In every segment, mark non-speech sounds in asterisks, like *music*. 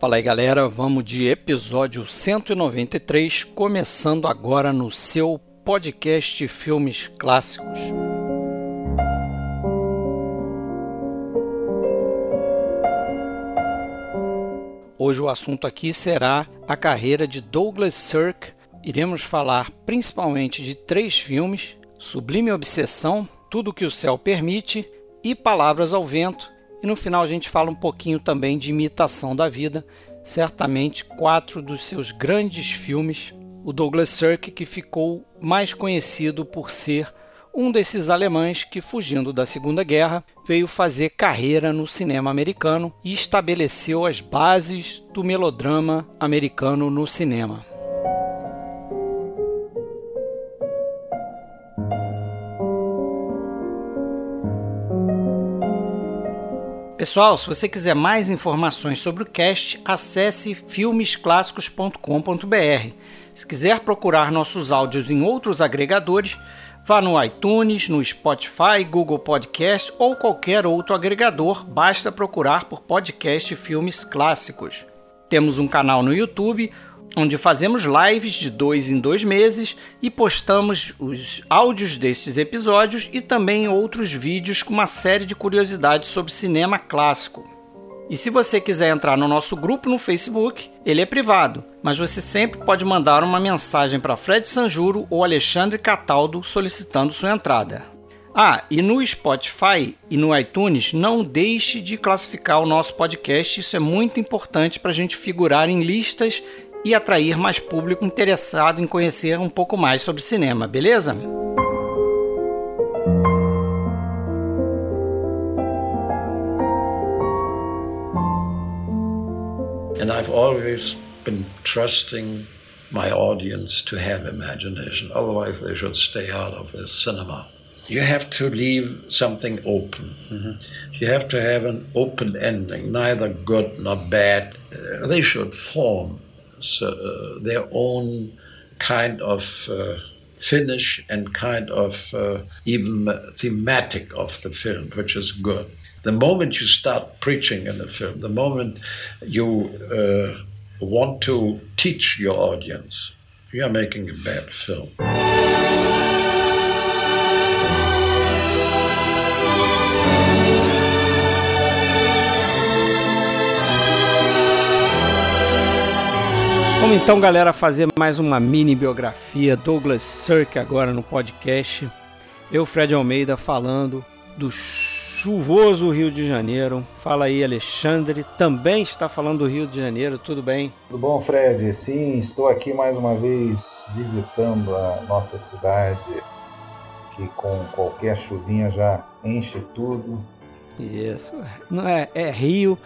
Fala aí galera, vamos de episódio 193, começando agora no seu podcast Filmes Clássicos. Hoje o assunto aqui será a carreira de Douglas Sirk. Iremos falar principalmente de três filmes: Sublime Obsessão, Tudo que o Céu Permite e Palavras ao Vento e no final a gente fala um pouquinho também de imitação da vida, certamente quatro dos seus grandes filmes. O Douglas Sirk, que ficou mais conhecido por ser um desses alemães que, fugindo da Segunda Guerra, veio fazer carreira no cinema americano e estabeleceu as bases do melodrama americano no cinema. Pessoal, se você quiser mais informações sobre o cast, acesse filmesclassicos.com.br. Se quiser procurar nossos áudios em outros agregadores, vá no iTunes, no Spotify, Google Podcast ou qualquer outro agregador, basta procurar por podcast Filmes Clássicos. Temos um canal no YouTube onde fazemos lives de dois em dois meses e postamos os áudios destes episódios e também outros vídeos com uma série de curiosidades sobre cinema clássico. E se você quiser entrar no nosso grupo no Facebook, ele é privado, mas você sempre pode mandar uma mensagem para Fred Sanjuro ou Alexandre Cataldo solicitando sua entrada. Ah, e no Spotify e no iTunes, não deixe de classificar o nosso podcast, isso é muito importante para a gente figurar em listas e atrair mais público interessado em conhecer um pouco mais sobre cinema, beleza? And I've always been trusting my audience to have imagination, otherwise, they should stay out of the cinema. You have to leave something open. Mm-hmm. You have to have an open ending, neither good nor bad. They should form uh, their own kind of uh, finish and kind of uh, even thematic of the film, which is good. The moment you start preaching in a film, the moment you want to teach your audience, you are making a bad film. Vamos então, galera, fazer mais uma mini biografia Douglas Sirk agora no podcast. Eu, Fred Almeida, falando do chuvoso Rio de Janeiro. Fala aí, Alexandre, também está falando do Rio de Janeiro, tudo bem? Tudo bom, Fred? Sim, estou aqui mais uma vez visitando a nossa cidade, que com qualquer chuvinha já enche tudo. Isso, não é, é Rio,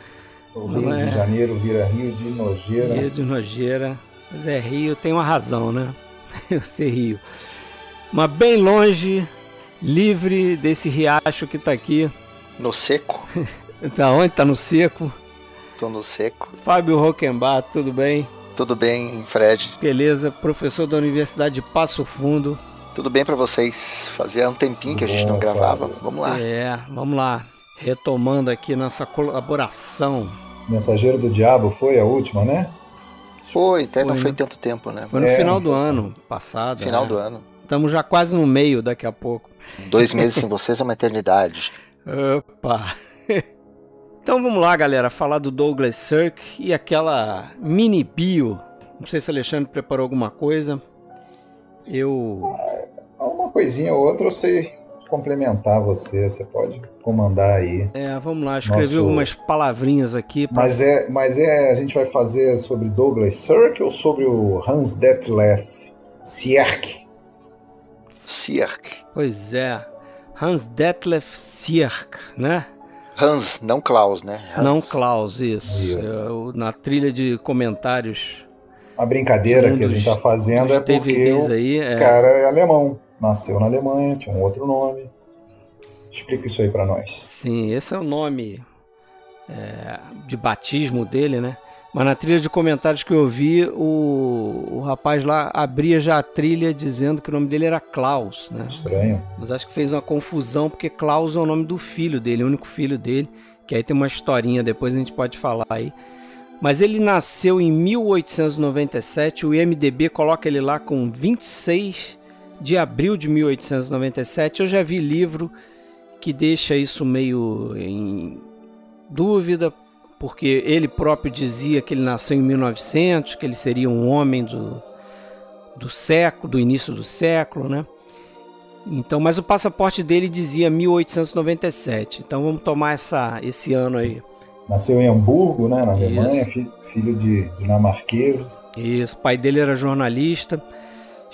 o Rio é... de Janeiro vira Rio de Nojeira. Rio de Nojeira. Mas é Rio, tem uma razão, né? *laughs* Eu ser Rio. Mas bem longe, livre desse riacho que tá aqui. No seco? *laughs* tá onde? Tá no seco? Tô no seco. Fábio Roquembar, tudo bem? Tudo bem, Fred. Beleza, professor da Universidade de Passo Fundo. Tudo bem para vocês? Fazia um tempinho que a gente não gravava. Vamos lá. É, vamos lá. Retomando aqui nossa colaboração Mensageiro do Diabo foi a última, né? Foi, até foi, não foi né? tanto tempo, né? Foi no é, final do ano passado. Final né? do ano. Estamos já quase no meio daqui a pouco. Dois meses sem vocês é uma eternidade. *laughs* Opa! *laughs* Então vamos lá, galera, falar do Douglas Sirk e aquela mini bio. Não sei se o Alexandre preparou alguma coisa. Eu. Ah, uma coisinha ou outra eu sei complementar você, você pode comandar aí. É, vamos lá, escrevi Nosso... algumas palavrinhas aqui. Pra... Mas, é, mas é, a gente vai fazer sobre Douglas Sirk ou sobre o Hans Detlef Sierk? Sierk. Pois é, Hans Detlef Sierk, né? Hans, não Klaus, né? Hans. Não Klaus, isso. isso. É, na trilha de comentários. A brincadeira um que a gente está fazendo é porque o aí, é... cara é alemão nasceu na Alemanha, tinha um outro nome. Explica isso aí para nós. Sim, esse é o nome é, de batismo dele, né? Mas na trilha de comentários que eu vi, o, o rapaz lá abria já a trilha dizendo que o nome dele era Klaus, né? Estranho. Mas acho que fez uma confusão porque Klaus é o nome do filho dele, o único filho dele, que aí tem uma historinha, depois a gente pode falar aí. Mas ele nasceu em 1897, o IMDB coloca ele lá com 26 de abril de 1897. Eu já vi livro que deixa isso meio em dúvida, porque ele próprio dizia que ele nasceu em 1900, que ele seria um homem do, do século, do início do século, né? Então, mas o passaporte dele dizia 1897. Então vamos tomar essa, esse ano aí. Nasceu em Hamburgo, né, na Alemanha, filho, filho de dinamarqueses. Isso, o pai dele era jornalista,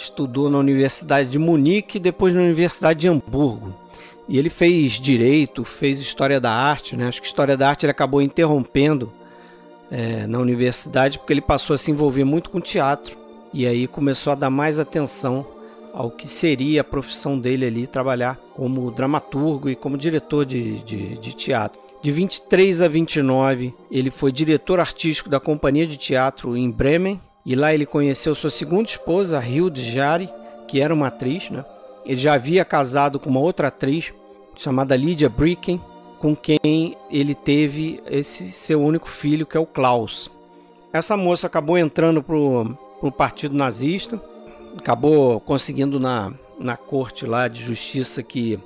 estudou na Universidade de Munique e depois na Universidade de Hamburgo. E ele fez direito, fez história da arte, né? Acho que história da arte ele acabou interrompendo é, na universidade porque ele passou a se envolver muito com teatro. E aí começou a dar mais atenção ao que seria a profissão dele ali, trabalhar como dramaturgo e como diretor de, de, de teatro. De 23 a 29, ele foi diretor artístico da companhia de teatro em Bremen, e lá ele conheceu sua segunda esposa, Hilde Jari, que era uma atriz. Né? Ele já havia casado com uma outra atriz, chamada Lydia Bricken, com quem ele teve esse seu único filho, que é o Klaus. Essa moça acabou entrando para o partido nazista, acabou conseguindo na, na corte lá de justiça que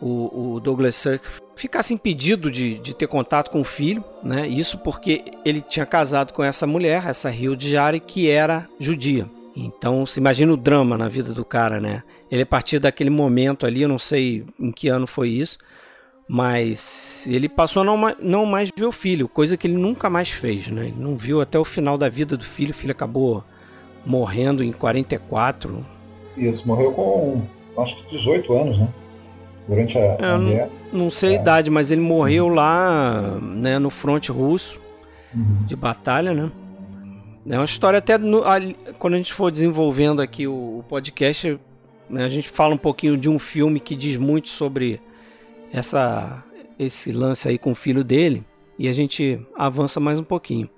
o, o Douglas Sirk ficasse impedido de, de ter contato com o filho, né? Isso porque ele tinha casado com essa mulher, essa Rio de Jari, que era judia. Então, se imagina o drama na vida do cara, né? Ele, a partir daquele momento ali, eu não sei em que ano foi isso, mas ele passou a não, não mais ver o filho, coisa que ele nunca mais fez, né? Ele não viu até o final da vida do filho, o filho acabou morrendo em 44. Isso, morreu com acho que 18 anos, né? Durante a, é, a guerra. Não, sei é. a idade, mas ele morreu Sim. lá né, no fronte russo uhum. de batalha, né? É uma história até no, quando a gente for desenvolvendo aqui o, o podcast, né, a gente fala um pouquinho de um filme que diz muito sobre essa esse lance aí com o filho dele e a gente avança mais um pouquinho.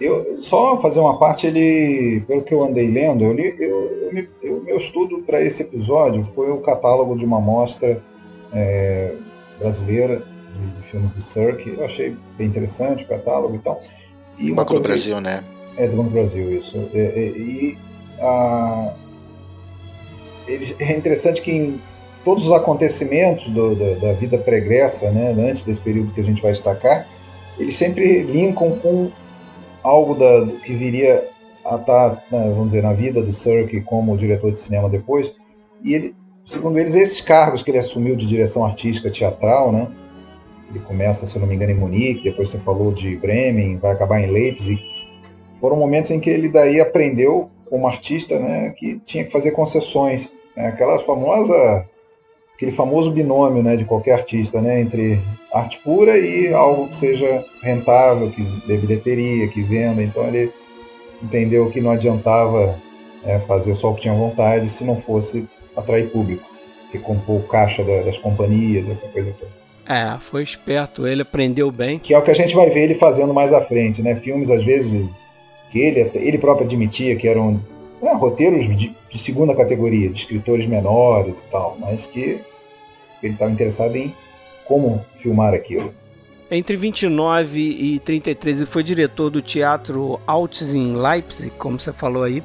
Eu só fazer uma parte, ele, pelo que eu andei lendo, eu li, eu, eu, eu meu estudo para esse episódio foi o catálogo de uma mostra é, brasileira de, de, filmes do Cirque. Eu achei bem interessante o catálogo e tal. E Banco do Brasil, né? É, do Banco do Brasil, isso. É, é, e a, ele, é interessante que em todos os acontecimentos do, do, da vida pregressa, né, antes desse período que a gente vai destacar, eles sempre linkam com algo da, que viria a estar, tá, vamos dizer, na vida do Sirk como diretor de cinema depois. E ele, segundo eles, esses cargos que ele assumiu de direção artística teatral, né? Ele começa, se não me engano, em Munique, depois você falou de Bremen, vai acabar em Leipzig foram momentos em que ele daí aprendeu como artista, né, que tinha que fazer concessões, né, aquela famosa aquele famoso binômio, né, de qualquer artista, né, entre arte pura e algo que seja rentável, que dê bilheteria, que venda. Então ele entendeu que não adiantava é, fazer só o que tinha vontade se não fosse atrair público, que compor o caixa da, das companhias, essa coisa toda. É, foi esperto, ele aprendeu bem. Que é o que a gente vai ver ele fazendo mais à frente, né? Filmes, às vezes, que ele, ele próprio admitia que eram é, roteiros de, de, segunda categoria, de escritores menores e tal, mas que ele estava interessado em como filmar aquilo. Entre 29 e 33 ele foi diretor do teatro Altes em Leipzig, como você falou aí,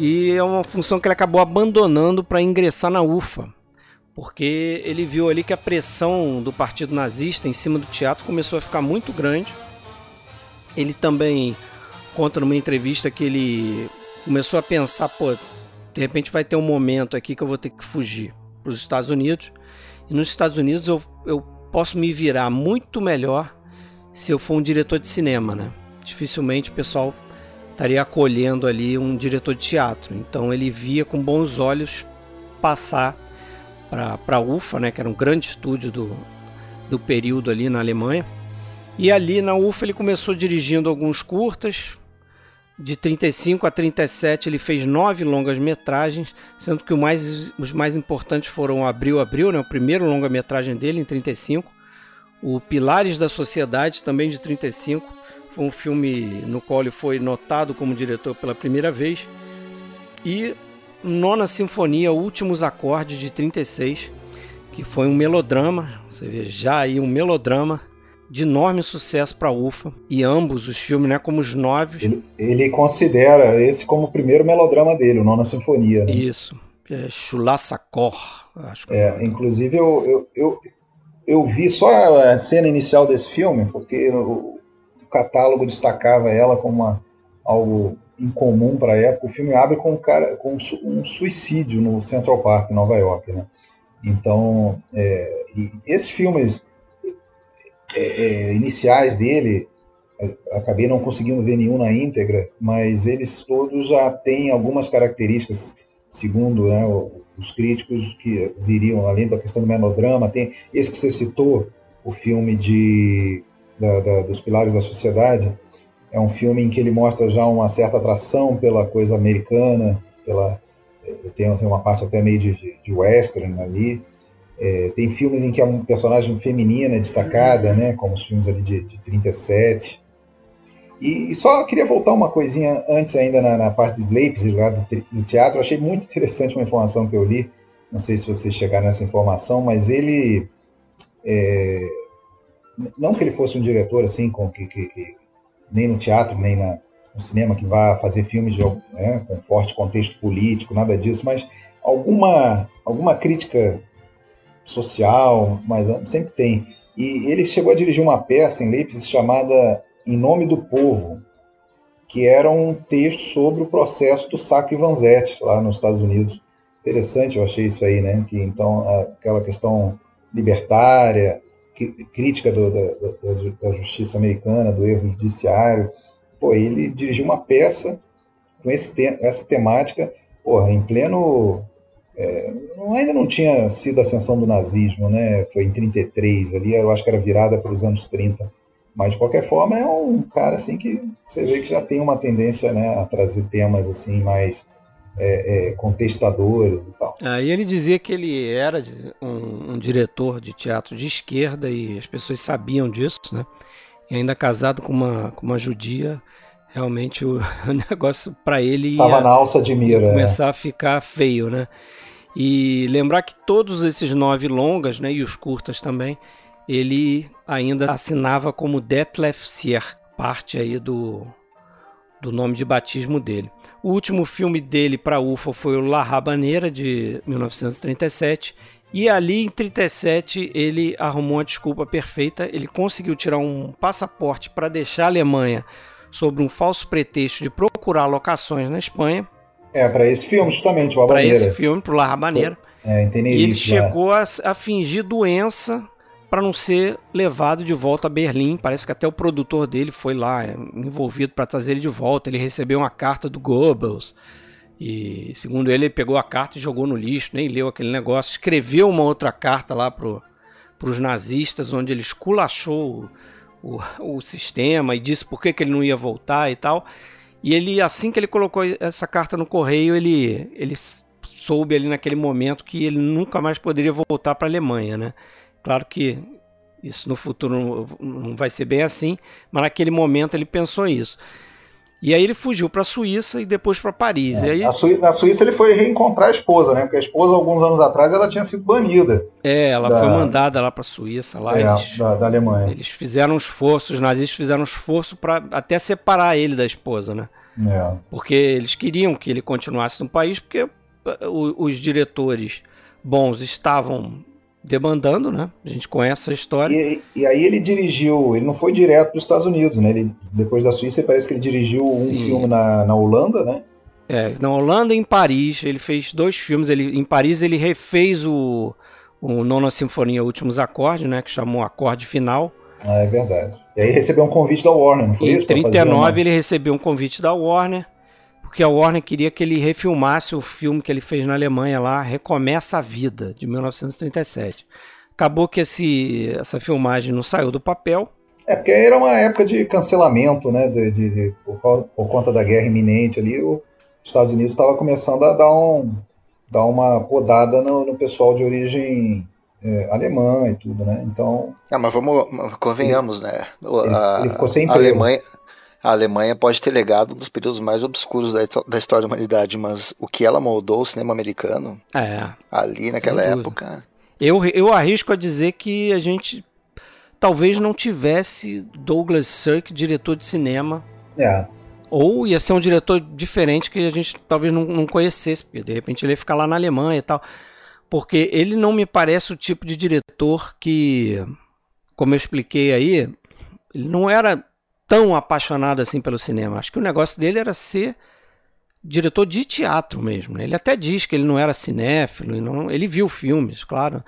e é uma função que ele acabou abandonando para ingressar na UFA, porque ele viu ali que a pressão do partido nazista em cima do teatro começou a ficar muito grande. Ele também conta numa entrevista que ele começou a pensar, pô, de repente vai ter um momento aqui que eu vou ter que fugir para os Estados Unidos. E nos Estados Unidos eu, eu posso me virar muito melhor se eu for um diretor de cinema, né? Dificilmente o pessoal estaria acolhendo ali um diretor de teatro. Então ele via com bons olhos passar para a UFA, né, que era um grande estúdio do, do período ali na Alemanha. E ali na UFA ele começou dirigindo alguns curtas, de 35 a 37 ele fez nove longas metragens, sendo que mais, os mais importantes foram Abril Abril, né, o primeiro longa metragem dele em 35, o Pilares da Sociedade também de 35, foi um filme no qual ele foi notado como diretor pela primeira vez, e Nona Sinfonia, Últimos Acordes de 36, que foi um melodrama, você vê já aí um melodrama de enorme sucesso para a UFA e ambos os filmes, né, como os nove. Ele, ele, considera esse como o primeiro melodrama dele, o Nona Sinfonia. Né? Isso, é Chulassacor. Acho que é, inclusive eu, eu, eu, eu, vi só a cena inicial desse filme, porque o catálogo destacava ela como uma, algo incomum para a época. O filme abre com um, cara, com um suicídio no Central Park, em Nova York. Né? Então, é, esses filmes é, é, iniciais dele, acabei não conseguindo ver nenhum na íntegra, mas eles todos já têm algumas características, segundo né, os críticos, que viriam, além da questão do melodrama, tem esse que você citou, o filme de, da, da, dos Pilares da Sociedade, é um filme em que ele mostra já uma certa atração pela coisa americana, pela tem, tem uma parte até meio de, de western ali. É, tem filmes em que a personagem feminina é destacada, né, como os filmes ali de, de 37. E, e só queria voltar uma coisinha antes ainda na, na parte de Leipzig, lá do, do teatro. Eu achei muito interessante uma informação que eu li, não sei se vocês chegaram nessa informação, mas ele... É, não que ele fosse um diretor assim, com que, que, que nem no teatro, nem na, no cinema, que vá fazer filmes de, né, com forte contexto político, nada disso, mas alguma, alguma crítica social, mas sempre tem. E ele chegou a dirigir uma peça em Leipzig chamada Em Nome do Povo, que era um texto sobre o processo do saque Vanzetti, lá nos Estados Unidos. Interessante, eu achei isso aí, né? Que então aquela questão libertária, crítica do, da, da, justiça americana, do erro judiciário. Pô, ele dirigiu uma peça com esse te essa temática, porra, em pleno. É, ainda não tinha sido a ascensão do nazismo, né? Foi em 33, ali eu acho que era virada para os anos 30. Mas de qualquer forma é um cara assim que você vê que já tem uma tendência né, a trazer temas assim mais é, é, contestadores e tal. Aí ele dizia que ele era um, um, diretor de teatro de esquerda e as pessoas sabiam disso, né? E ainda casado com uma, com uma judia, realmente o, *laughs* negócio para ele ia, na alça de mira, é. começar é. a ficar feio, né? E lembrar que todos esses nove longas, né, e os curtas também, ele ainda assinava como Detlef Sier, parte aí do, do nome de batismo dele. O último filme dele para UFA foi o La Rabaneira, de 1937. E ali em 37 ele arrumou uma desculpa perfeita. Ele conseguiu tirar um passaporte para deixar a Alemanha sob um falso pretexto de procurar locações na Espanha. É, para esse filme, justamente, o Para esse filme, para o La Rabaneira. É, em e ele chegou a, a fingir doença para não ser levado de volta a Berlim. Parece que até o produtor dele foi lá é, envolvido para trazer ele de volta. Ele recebeu uma carta do Goebbels. E segundo ele, ele pegou a carta e jogou no lixo, nem leu aquele negócio. Escreveu uma outra carta lá para os nazistas, onde ele esculachou o, o, o, sistema e disse por que, que ele não ia voltar e tal. E ele, assim que ele colocou essa carta no correio, ele, ele soube ali naquele momento que ele nunca mais poderia voltar para a Alemanha, né? Claro que isso no futuro não vai ser bem assim, mas naquele momento ele pensou isso. E aí ele fugiu para a Suíça e depois para Paris. É, aí... na, Suíça, na, Suíça, ele foi reencontrar a esposa, né? Porque a esposa, alguns anos atrás, ela tinha sido banida. É, ela da... foi mandada lá para a Suíça, lá é, eles, da, da, Alemanha. Eles fizeram um esforço, os nazistas fizeram um esforço para até separar ele da esposa, né? É. Porque eles queriam que ele continuasse no país, porque os diretores bons estavam demandando, né? A gente conhece a história. E, e, aí ele dirigiu, ele não foi direto dos Estados Unidos, né? Ele, depois da Suíça, parece que ele dirigiu um Sim. filme na, na Holanda, né? É, na Holanda e em Paris, ele fez dois filmes. Ele, em Paris ele refez o, o Nona Sinfonia Últimos Acordes, né? Que chamou Acorde Final. Ah, é verdade. E aí recebeu um convite da Warner, não foi em isso? Em 39 ele recebeu um convite da Warner porque a Warner queria que ele refilmasse o filme que ele fez na Alemanha lá, Recomeça a Vida, de 1937. Acabou que esse, essa filmagem não saiu do papel. É, porque era uma época de cancelamento, né? De, de, de por, por, conta da guerra iminente ali, os Estados Unidos estava começando a dar, um, dar uma podada no, no pessoal de origem é, alemã e tudo, né? Então. Ah, mas vamos, convenhamos, ele, né? Ele, a, ele ficou sem emprego. A Alemanha, a Alemanha pode ter legado um dos períodos mais obscuros da, da história da humanidade, mas o que ela moldou o cinema americano é, ali naquela época. Eu, eu arrisco a dizer que a gente talvez não tivesse Douglas Sirk, diretor de cinema. É. Ou ia ser um diretor diferente que a gente talvez não, não conhecesse, porque de repente ele ia ficar lá na Alemanha e tal. Porque ele não me parece o tipo de diretor que, como eu expliquei aí, ele não era tão apaixonado assim pelo cinema. Acho que o negócio dele era ser diretor de teatro mesmo. Né? Ele até diz que ele não era cinéfilo, não, ele viu filmes, claro,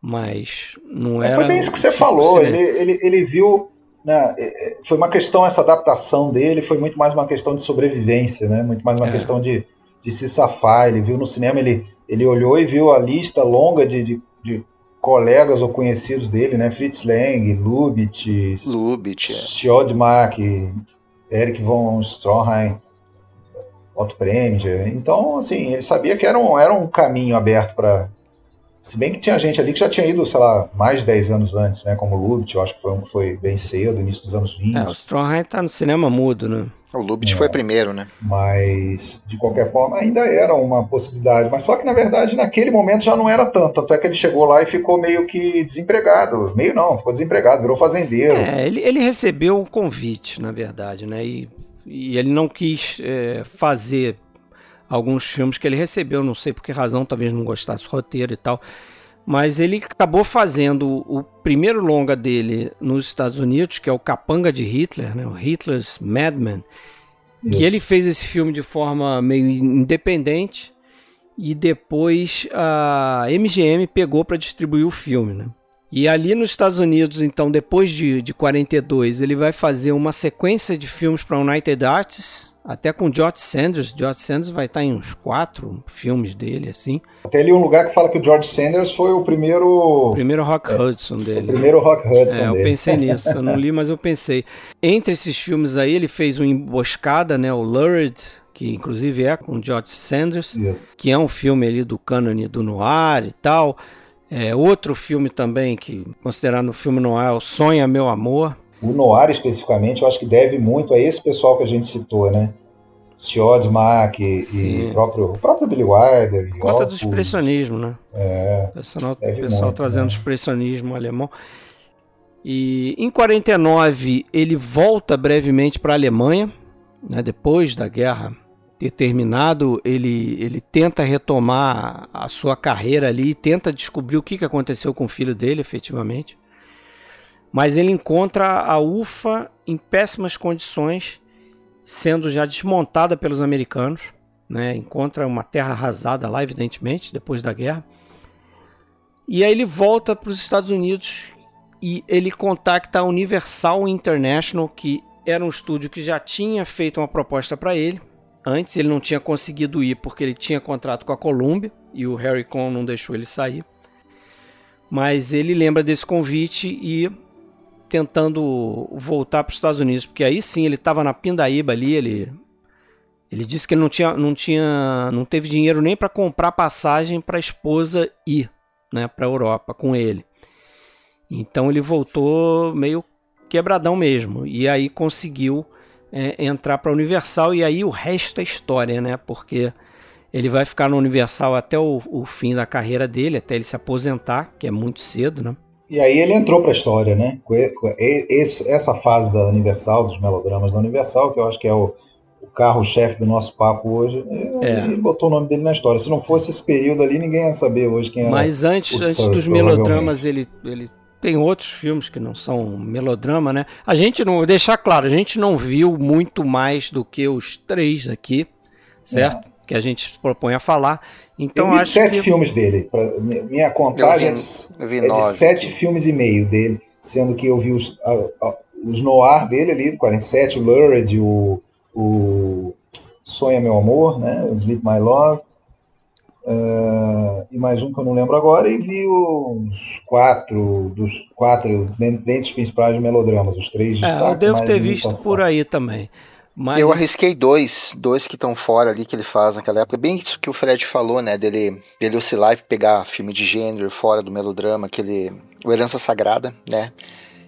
mas não era. Foi bem isso que você tipo falou. Ele, ele, ele viu. Né, é, é, foi uma questão, essa adaptação dele foi muito mais uma questão de sobrevivência, né? muito mais uma é. questão de, de se safar. Ele viu no cinema, ele, ele olhou e viu a lista longa de, de, de colegas ou conhecidos dele, né? Fritz Lang, Lubitsch, Lubitsch é. Schodmark, Eric von Stroheim. Otto Preminger. Então, assim, ele sabia que era um, era um caminho aberto para. Se bem que tinha gente ali que já tinha ido, sei lá, mais de 10 anos antes, né? Como o Lubitsch, eu acho que foi um que foi bem cedo, início dos anos 20. É, o Strongheim tá no cinema mudo, né? O Lubitsch é, foi primeiro, né? Mas, de qualquer forma, ainda era uma possibilidade. Mas só que, na verdade, naquele momento já não era tanto. Tanto é que ele chegou lá e ficou meio que desempregado. Meio não, ficou desempregado, virou fazendeiro. É, ele, ele recebeu o convite, na verdade, né? E e ele não quis é, fazer alguns filmes que ele recebeu, não sei por que razão, talvez não gostasse do roteiro e tal. Mas ele acabou fazendo o primeiro longa dele nos Estados Unidos, que é o Capanga de Hitler, né? o Hitler's Madman, que ele fez esse filme de forma meio independente e depois a MGM pegou para distribuir o filme. Né? E ali nos Estados Unidos, então, depois de, de 42, ele vai fazer uma sequência de filmes para United Artists, até com George Sanders. George Sanders vai estar em uns quatro filmes dele, assim. Até ali um lugar que fala que o George Sanders foi o primeiro... O primeiro Rock é, Hudson dele. O primeiro Rock Hudson é, dele. eu pensei *laughs* nisso. Eu não li, mas eu pensei. Entre esses filmes aí, ele fez o Emboscada, né, o Lurid, que inclusive é com George Sanders, yes. que é um filme ali do cânone do noir e tal. É, outro filme também que considerado no filme noir é o Sonha Meu Amor. O noir especificamente, eu acho que deve muito a esse pessoal que a gente citou, né? Siod Mack e, o próprio, o próprio Billy Wilder. Conta do expressionismo, né? É. O pessoal, pessoal muito, trazendo né? expressionismo alemão. E em 49 ele volta brevemente para a Alemanha, né, depois da guerra ter terminado, ele, ele tenta retomar a sua carreira ali, tenta descobrir o que aconteceu com o filho dele, efetivamente. Mas ele encontra a UFA em péssimas condições, sendo já desmontada pelos americanos. Né? Encontra uma terra arrasada lá, evidentemente, depois da guerra. E aí ele volta para os Estados Unidos e ele contacta a Universal International, que era um estúdio que já tinha feito uma proposta para ele Antes ele não tinha conseguido ir porque ele tinha contrato com a Columbia e o Harry Con não deixou ele sair. Mas ele lembra desse convite e tentando voltar para os Estados Unidos, porque aí sim ele estava na Pindaíba ali, ele ele disse que ele não tinha não tinha não teve dinheiro nem para comprar passagem para a esposa ir, né, para a Europa com ele. Então ele voltou meio quebradão mesmo e aí conseguiu é, entrar para a Universal e aí o resto é história, né? Porque ele vai ficar no Universal até o, o fim da carreira dele, até ele se aposentar, que é muito cedo, né? E aí ele entrou para a história, né? Esse, essa fase da Universal, dos melodramas da Universal, que eu acho que é o, o carro-chefe do nosso papo hoje, é. ele botou o nome dele na história. Se não fosse esse período ali, ninguém ia saber hoje quem era. Mas antes, antes dos melodramas, ele, ele tem outros filmes que não são melodrama, né? A gente não, deixar claro, a gente não viu muito mais do que os três aqui, certo? É. Que a gente propõe a falar. Então, eu vi sete que... filmes dele. Pra, minha contagem vi, é, de, é de sete filmes e meio dele, sendo que eu vi os, a, a, os noir dele ali, 47, o Lurid, o, o Sonha Meu Amor, né? O Sleep My Love. Uh, e mais um que eu não lembro agora, e vi os quatro dos quatro dentre os principais melodramas, os três destaques. É, eu devo ter visto por aí também. Mas... Eu arrisquei dois, dois que estão fora ali que ele faz naquela época. Bem isso que o Fred falou, né? Dele, dele oscilar e pegar filme de gênero fora do melodrama, aquele. O Herança Sagrada, né?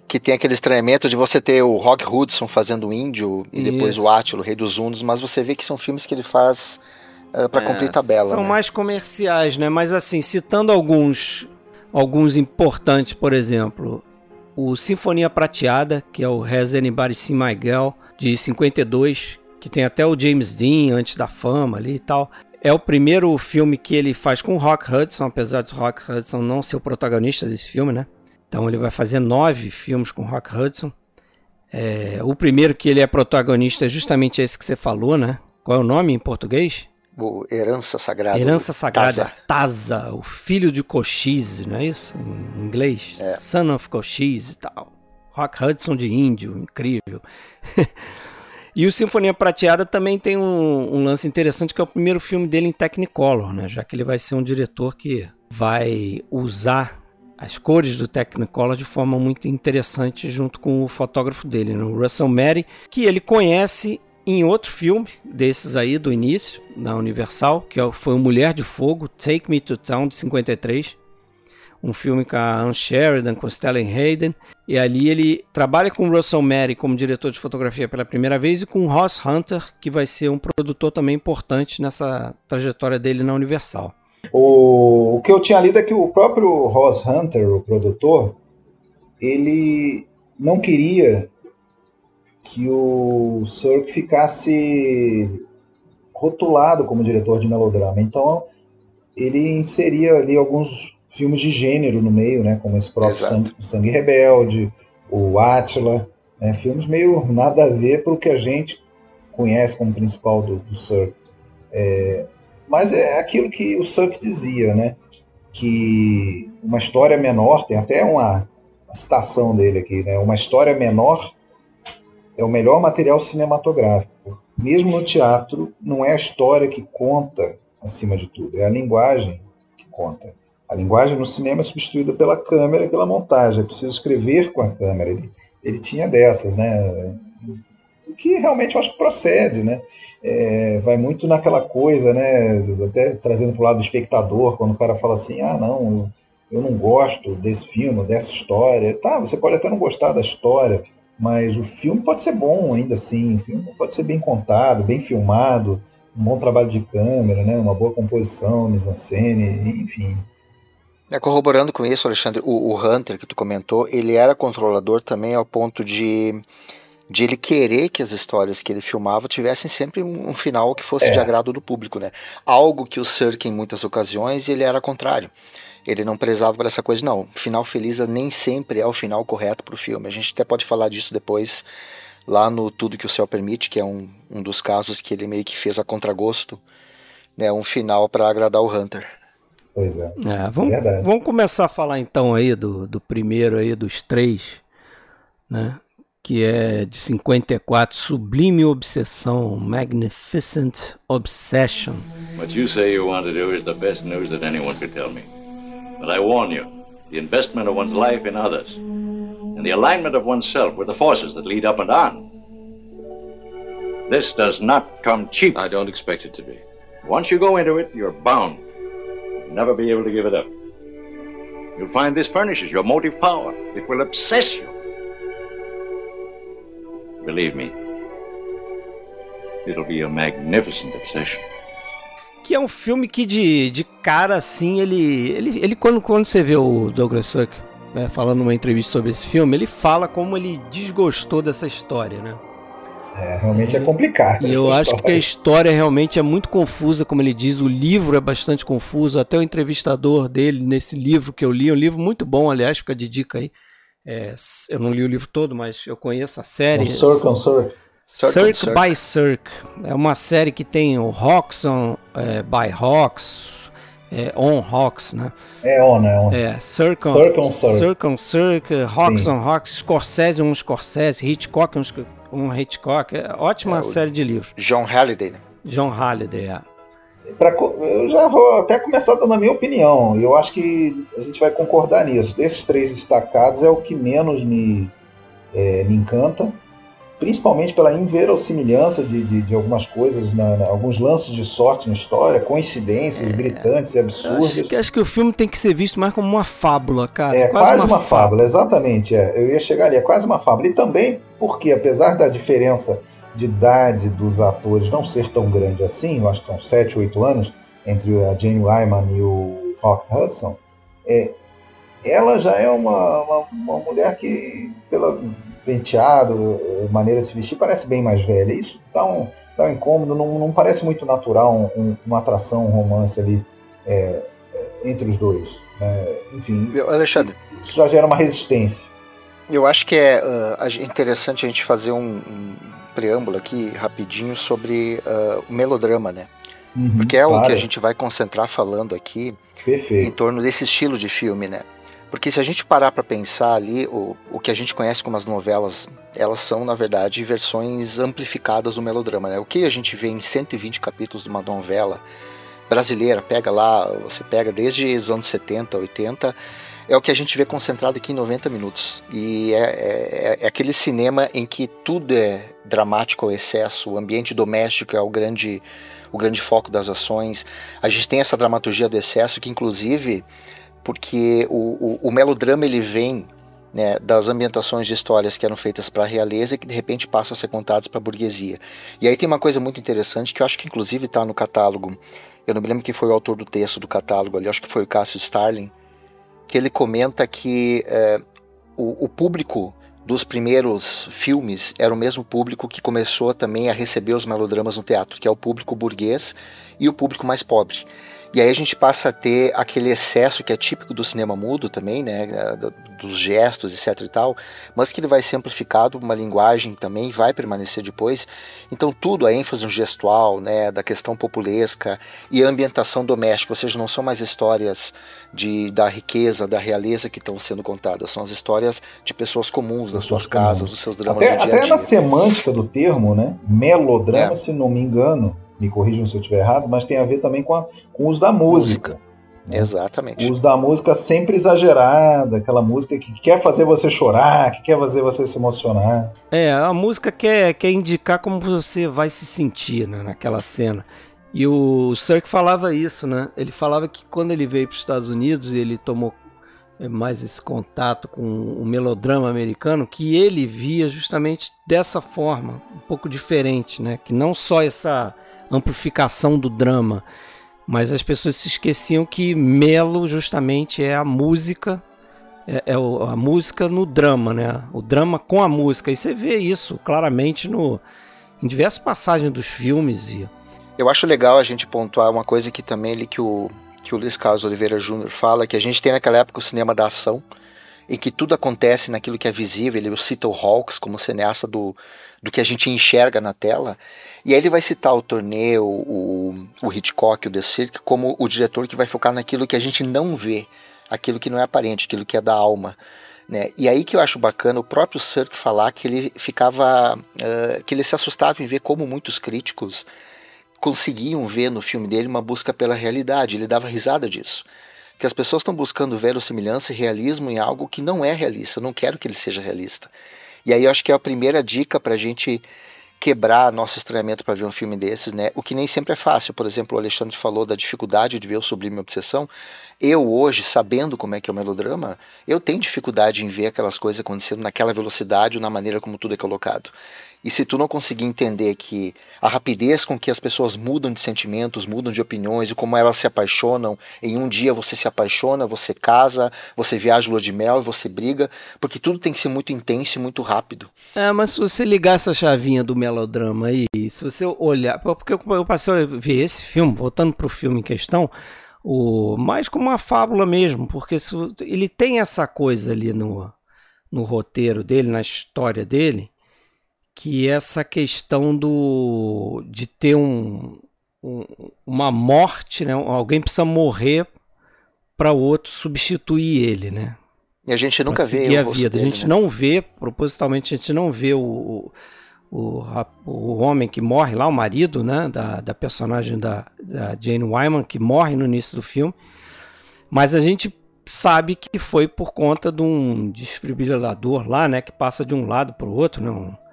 Que tem aquele estranhamento de você ter o Rock Hudson fazendo o índio e depois o Átilo, Rei dos Undos, mas você vê que são filmes que ele faz uh, para é, cumprir tabela. São né? mais comerciais, né? Mas assim, citando alguns, alguns importantes, por exemplo, o Sinfonia Prateada, que é o Has Anybody Seen My Girl, de 52, que tem até o James Dean antes da fama ali e tal. É o primeiro filme que ele faz com o Rock Hudson, apesar de Rock Hudson não ser o protagonista desse filme, né? Então ele vai fazer nove filmes com o Rock Hudson. É, o primeiro que ele é protagonista é justamente esse que você falou, né? Qual é o nome em português? O Herança Sagrada. Herança Sagrada. Taza. Taza, o filho de Cochise, não é isso? Em inglês? É. Son of Cochise e tal. Rock Hudson de índio, incrível. *laughs* e o Sinfonia Prateada também tem um, um, lance interessante que é o primeiro filme dele em Technicolor, né? Já que ele vai ser um diretor que vai usar as cores do Technicolor de forma muito interessante junto com o fotógrafo dele, né? Russell Mary, que ele conhece em outro filme desses aí do início, na Universal, que é foi o Mulher de Fogo, Take Me to Town de 53, um filme com a Anne Sheridan, com Stellan Hayden, e ali ele trabalha com Russell Mary como diretor de fotografia pela primeira vez e com Ross Hunter, que vai ser um produtor também importante nessa trajetória dele na Universal. O, o que eu tinha lido é que o próprio Ross Hunter, o produtor, ele não queria que o Cirque ficasse rotulado como diretor de melodrama. Então ele inseria ali alguns filmes de gênero no meio, né, como esse próprio Sangue, Sangue, Rebelde, o Atila, né, filmes meio nada a ver para o que a gente conhece como principal do, do Cirque. É, mas é aquilo que o Sunk dizia, né? Que uma história menor, tem até uma, uma citação dele aqui, né? Uma história menor é o melhor material cinematográfico. Mesmo no teatro, não é a história que conta acima de tudo, é a linguagem que conta. A linguagem no cinema é substituída pela câmera e pela montagem. É preciso escrever com a câmera. Ele, ele tinha dessas, né? O que realmente eu acho que procede, né? é, vai muito naquela coisa, né? Até trazendo para o lado do espectador, quando o cara fala assim, ah, não, eu não gosto desse filme, dessa história. Tá, você pode até não gostar da história, mas o filme pode ser bom ainda assim, o filme pode ser bem contado, bem filmado, um bom trabalho de câmera, né? Uma boa composição, mise-en-scène, enfim. É, corroborando com isso, Alexandre, o, o Hunter que tu comentou, ele era controlador também ao ponto de de ele querer que as histórias que ele filmava tivessem sempre um, um final que fosse é. de agrado do público, né? Algo que o Sirk em muitas ocasiões ele era contrário. Ele não prezava por essa coisa, não. Final feliz nem sempre é o final correto para o filme. A gente até pode falar disso depois lá no Tudo que o Céu Permite, que é um, um dos casos que ele meio que fez a contragosto, né? Um final para agradar o Hunter. Pois é. é vamos, vamos começar a falar então aí do, do primeiro aí dos três, né? que é de 54, Sublime Obsessão, Magnificent Obsession. What you say you want to do is the best news that anyone could tell me. But I warn you, the investment of one's life in others, and the alignment of oneself with the forces that lead up and on. This does not come cheap. I don't expect it to be. Once you go into it, you're bound. You'll never be able to give it up. You'll find this furnishes your motive power. It will obsess you. Believe me, it'll be a magnificent obsession. Que é um filme que de, de cara assim, ele, ele, ele quando, quando você vê o Douglas Sirk né, falando numa entrevista sobre esse filme, ele fala como ele desgostou dessa história, né? É, realmente é complicado. E eu história. acho que a história realmente é muito confusa, como ele diz. O livro é bastante confuso. Até o entrevistador dele, nesse livro que eu li, um livro muito bom, aliás, fica de dica aí. É, eu não li o livro todo, mas eu conheço a série. Cirque on Cirque. Cirque, by Cirque. É uma série que tem o Hawks on, é, by Hawks, é, on Hawks, né? É on, é on. É, Cirque on Cirque, on Cirque. Cirque, on Cirque Hawks Sim. on Hawks, Scorsese um Scorsese, Hitchcock um, um Hitchcock. É ótima é, série de livros. John Halliday, né? John Halliday, é. Pra, eu já vou até começar dando a minha opinião. Eu acho que a gente vai concordar nisso. Desses três destacados é o que menos me, é, me encanta, principalmente pela inverossimilhança de, de, de algumas coisas, na, na, alguns lances de sorte na história, coincidências é, gritantes e absurdas. Acho que, acho que o filme tem que ser visto mais como uma fábula, cara. É quase, quase uma, uma, fábula, fábula. exatamente. É. Eu ia chegar ali, é quase uma fábula. E também porque, apesar da diferença de idade dos atores não ser tão grande assim, eu acho que são 7, 8 anos, entre a Jane Wyman e o Rock Hudson, é, ela já é uma, uma, uma mulher que, pelo penteado, maneira de se vestir, parece bem mais velha. Isso dá um, dá um incômodo, não, não parece muito natural um, uma atração, um romance ali é, entre os dois. Né? Enfim, Alexandre, isso já gera uma resistência. Eu acho que é uh, interessante a gente fazer um, um preâmbulo aqui rapidinho sobre uh, o melodrama, né? Uhum, Porque é claro. o que a gente vai concentrar falando aqui Perfeito. em torno desse estilo de filme, né? Porque se a gente parar para pensar ali, o, o que a gente conhece como as novelas, elas são, na verdade, versões amplificadas do melodrama. Né? O que a gente vê em 120 capítulos de uma novela brasileira, pega lá, você pega desde os anos 70, 80, é o que a gente vê concentrado aqui em 90 minutos. E é, é, é aquele cinema em que tudo é dramático ao excesso, o ambiente doméstico é o grande, o grande foco das ações. A gente tem essa dramaturgia do excesso que, inclusive, porque o, o, o melodrama ele vem né, das ambientações de histórias que eram feitas para a realeza e que de repente passam a ser contadas para a burguesia. E aí tem uma coisa muito interessante que eu acho que inclusive está no catálogo. Eu não me lembro quem foi o autor do texto do catálogo ali, acho que foi o Cássio Starling, que ele comenta que é, o, o público dos primeiros filmes era o mesmo público que começou também a receber os melodramas no teatro, que é o público burguês e o público mais pobre. E aí a gente passa a ter aquele excesso que é típico do cinema mudo também, né, dos gestos, etc e tal, mas que ele vai ser amplificado, uma linguagem também vai permanecer depois. Então tudo, a ênfase no gestual, né, da questão populesca e a ambientação doméstica, ou seja, não são mais histórias de, da riqueza, da realeza que estão sendo contadas, são as histórias de pessoas comuns, das suas casas, dos seus dramas até, do dia a dia. Até na semântica do termo, né, melodrama, é. se não me engano, me corrijam se eu estiver errado, mas tem a ver também com, a, com o uso da música. música. Né? Exatamente. O uso da música sempre exagerada, aquela música que quer fazer você chorar, que quer fazer você se emocionar. É, a música quer, quer indicar como você vai se sentir né, naquela cena. E o Sirk falava isso, né? Ele falava que quando ele veio para os Estados Unidos e ele tomou é, mais esse contato com o melodrama americano, que ele via justamente dessa forma, um pouco diferente, né? Que não só essa amplificação do drama. Mas as pessoas se esqueciam que melo justamente é a música, é, é a música no drama, né? O drama com a música. E você vê isso claramente no, em diversas passagens dos filmes. E... Eu acho legal a gente pontuar uma coisa que também ele que o, que o Luiz Carlos Oliveira Júnior fala, que a gente tem naquela época o cinema da ação, em que tudo acontece naquilo que é visível. Ele cita o Hawks como cineasta do, do que a gente enxerga na tela. E aí ele vai citar o torneio, o, o Hitchcock, o The Cirque, como o diretor que vai focar naquilo que a gente não vê, aquilo que não é aparente, aquilo que é da alma. Né? E aí que eu acho bacana o próprio Cirque falar que ele ficava, uh, que ele se assustava em ver como muitos críticos conseguiam ver no filme dele uma busca pela realidade. Ele dava risada disso que as pessoas estão buscando verossimilhança e realismo em algo que não é realista. Eu não quero que ele seja realista. E aí eu acho que é a primeira dica para a gente quebrar nosso estranhamento para ver um filme desses, né? O que nem sempre é fácil. Por exemplo, o Alexandre falou da dificuldade de ver o Sublime Obsessão. Eu hoje, sabendo como é que é o melodrama, eu tenho dificuldade em ver aquelas coisas acontecendo naquela velocidade ou na maneira como tudo é colocado. E se tu não conseguir entender que a rapidez com que as pessoas mudam de sentimentos, mudam de opiniões e como elas se apaixonam, em um dia você se apaixona, você casa, você viaja lua de mel e você briga, porque tudo tem que ser muito intenso e muito rápido. É, mas se você ligar essa chavinha do melodrama aí, se você olhar, porque eu passei a ver esse filme, voltando para o filme em questão, o mais como uma fábula mesmo, porque ele tem essa coisa ali no, no roteiro dele, na história dele, que essa questão do de ter um, um uma morte, né? Alguém precisa morrer para o outro substituir ele, né? E a gente nunca vê a vida. Dele, a gente né? não vê, propositalmente, a gente não vê o, o, o homem que morre lá, o marido, né? Da, da personagem da, da Jane Wyman, que morre no início do filme. Mas a gente sabe que foi por conta de um desfibrilador lá, né? Que passa de um lado para o outro, né? Um,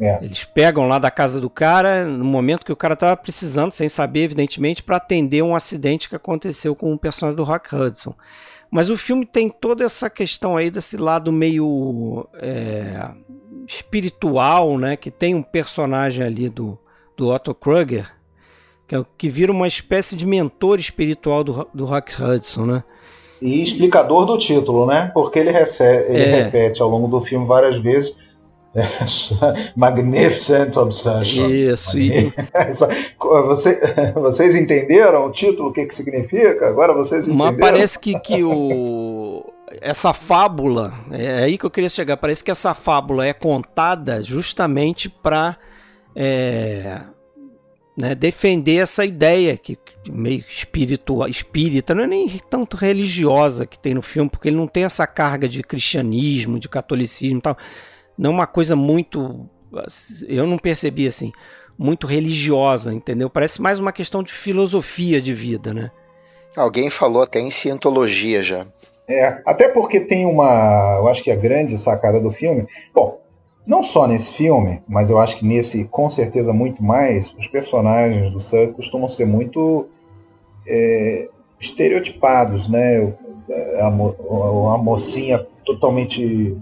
é. Eles pegam lá da casa do cara no momento que o cara estava precisando, sem saber, evidentemente, para atender um acidente que aconteceu com o personagem do Rock Hudson. Mas o filme tem toda essa questão aí desse lado meio é, espiritual, né? Que tem um personagem ali do, do Otto Kruger, que, é, que vira uma espécie de mentor espiritual do, do Rock Hudson, né? E explicador do título, né? Porque ele, recebe, ele é. repete ao longo do filme várias vezes. *laughs* Magnificent Obsession. Isso. *laughs* Você, *laughs* vocês entenderam o título, o que, que significa? Agora vocês entenderam? Mas parece que, que o, essa fábula, é aí que eu queria chegar, parece que essa fábula é contada justamente para é, né, defender essa ideia que meio espiritual, espírita, não é nem tanto religiosa que tem no filme, porque ele não tem essa carga de cristianismo, de catolicismo e tal. Não é uma coisa muito. Eu não percebi assim, muito religiosa, entendeu? Parece mais uma questão de filosofia de vida, né? Alguém falou até em cientologia já. É, até porque tem uma. Eu acho que a grande sacada do filme. Bom, não só nesse filme, mas eu acho que nesse, com certeza, muito mais, os personagens do Sam costumam ser muito é, estereotipados, né? A, mo a mocinha totalmente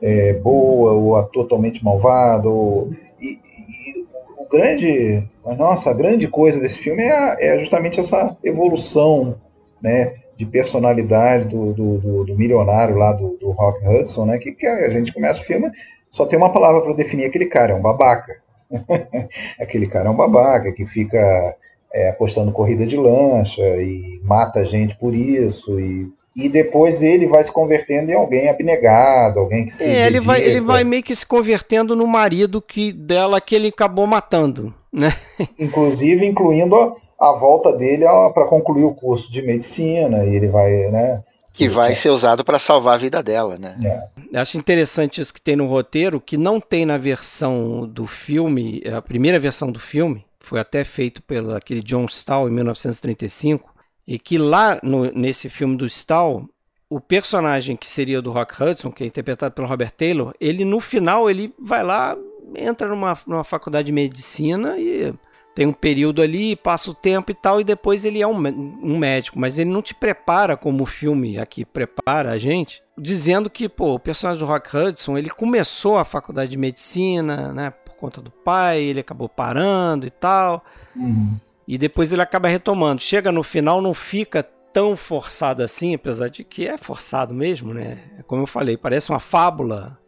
é, boa, ou a totalmente malvada, ou, e, e, o grande, a nossa grande coisa desse filme é, a, é justamente essa evolução, né? de personalidade do, do, do, do milionário lá do, do, Rock Hudson, né? Que, que a gente começa o filme, só tem uma palavra para definir aquele cara, é um babaca. *laughs* aquele cara é um babaca que fica é, apostando corrida de lancha e mata gente por isso e e depois ele vai se convertendo em alguém abnegado, alguém que se. É, ele vai, ele vai meio que se convertendo no marido que dela que ele acabou matando, né? *laughs* Inclusive incluindo a volta dele para concluir o curso de medicina, e ele vai, né? Que vai ser usado para salvar a vida dela, né? É. Acho interessante isso que tem no roteiro, que não tem na versão do filme, a primeira versão do filme, foi até feito pelo aquele John Stahl em 1935, e que lá no, nesse filme do Stahl, o personagem que seria do Rock Hudson, que é interpretado pelo Robert Taylor, ele no final ele vai lá, entra numa, numa faculdade de medicina e tem um período ali, passa o tempo e tal, e depois ele é um, um, médico, mas ele não te prepara como o filme aqui prepara a gente, dizendo que, pô, o personagem do Rock Hudson, ele começou a faculdade de medicina, né, por conta do pai, ele acabou parando e tal, uhum. E depois ele acaba retomando. Chega no final, não fica tão forçado assim, apesar de que é forçado mesmo, né, como eu falei, parece uma fábula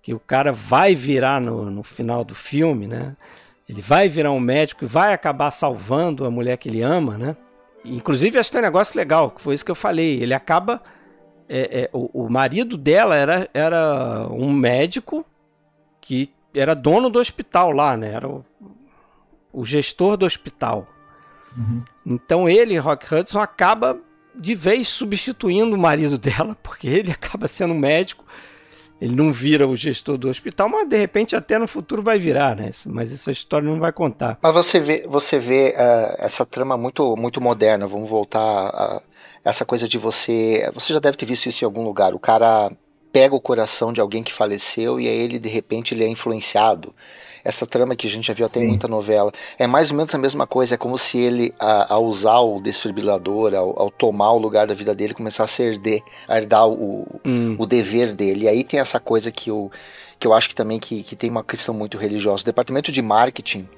que o cara vai virar no, no final do filme, né, ele vai virar um médico e vai acabar salvando a mulher que ele ama, né? Inclusive, acho que tem um negócio legal, que foi isso que eu falei. Ele acaba. É, é, o, o, marido dela era, era um médico que era dono do hospital lá, né? Era o, o gestor do hospital. Então ele, Rock Hudson, acaba de vez substituindo o marido *laughs* dela, porque ele acaba sendo médico ele não vira o gestor do hospital, mas de repente até no futuro vai virar, né? Mas essa história não vai contar. Mas você vê, você vê uh, essa trama muito, muito moderna. Vamos voltar a essa coisa de você. Você já deve ter visto isso em algum lugar. O cara pega o coração de alguém que faleceu e aí ele de repente ele é influenciado essa trama que a gente já viu Sim. até em muita novela. É mais ou menos a mesma coisa, é como se ele, a, ao usar o desfibrilador, ao, ao, tomar o lugar da vida dele, começasse a herder, a herdar o, hum. o dever dele. E aí tem essa coisa que eu, que eu acho que também que, que tem uma questão muito religiosa. O departamento de marketing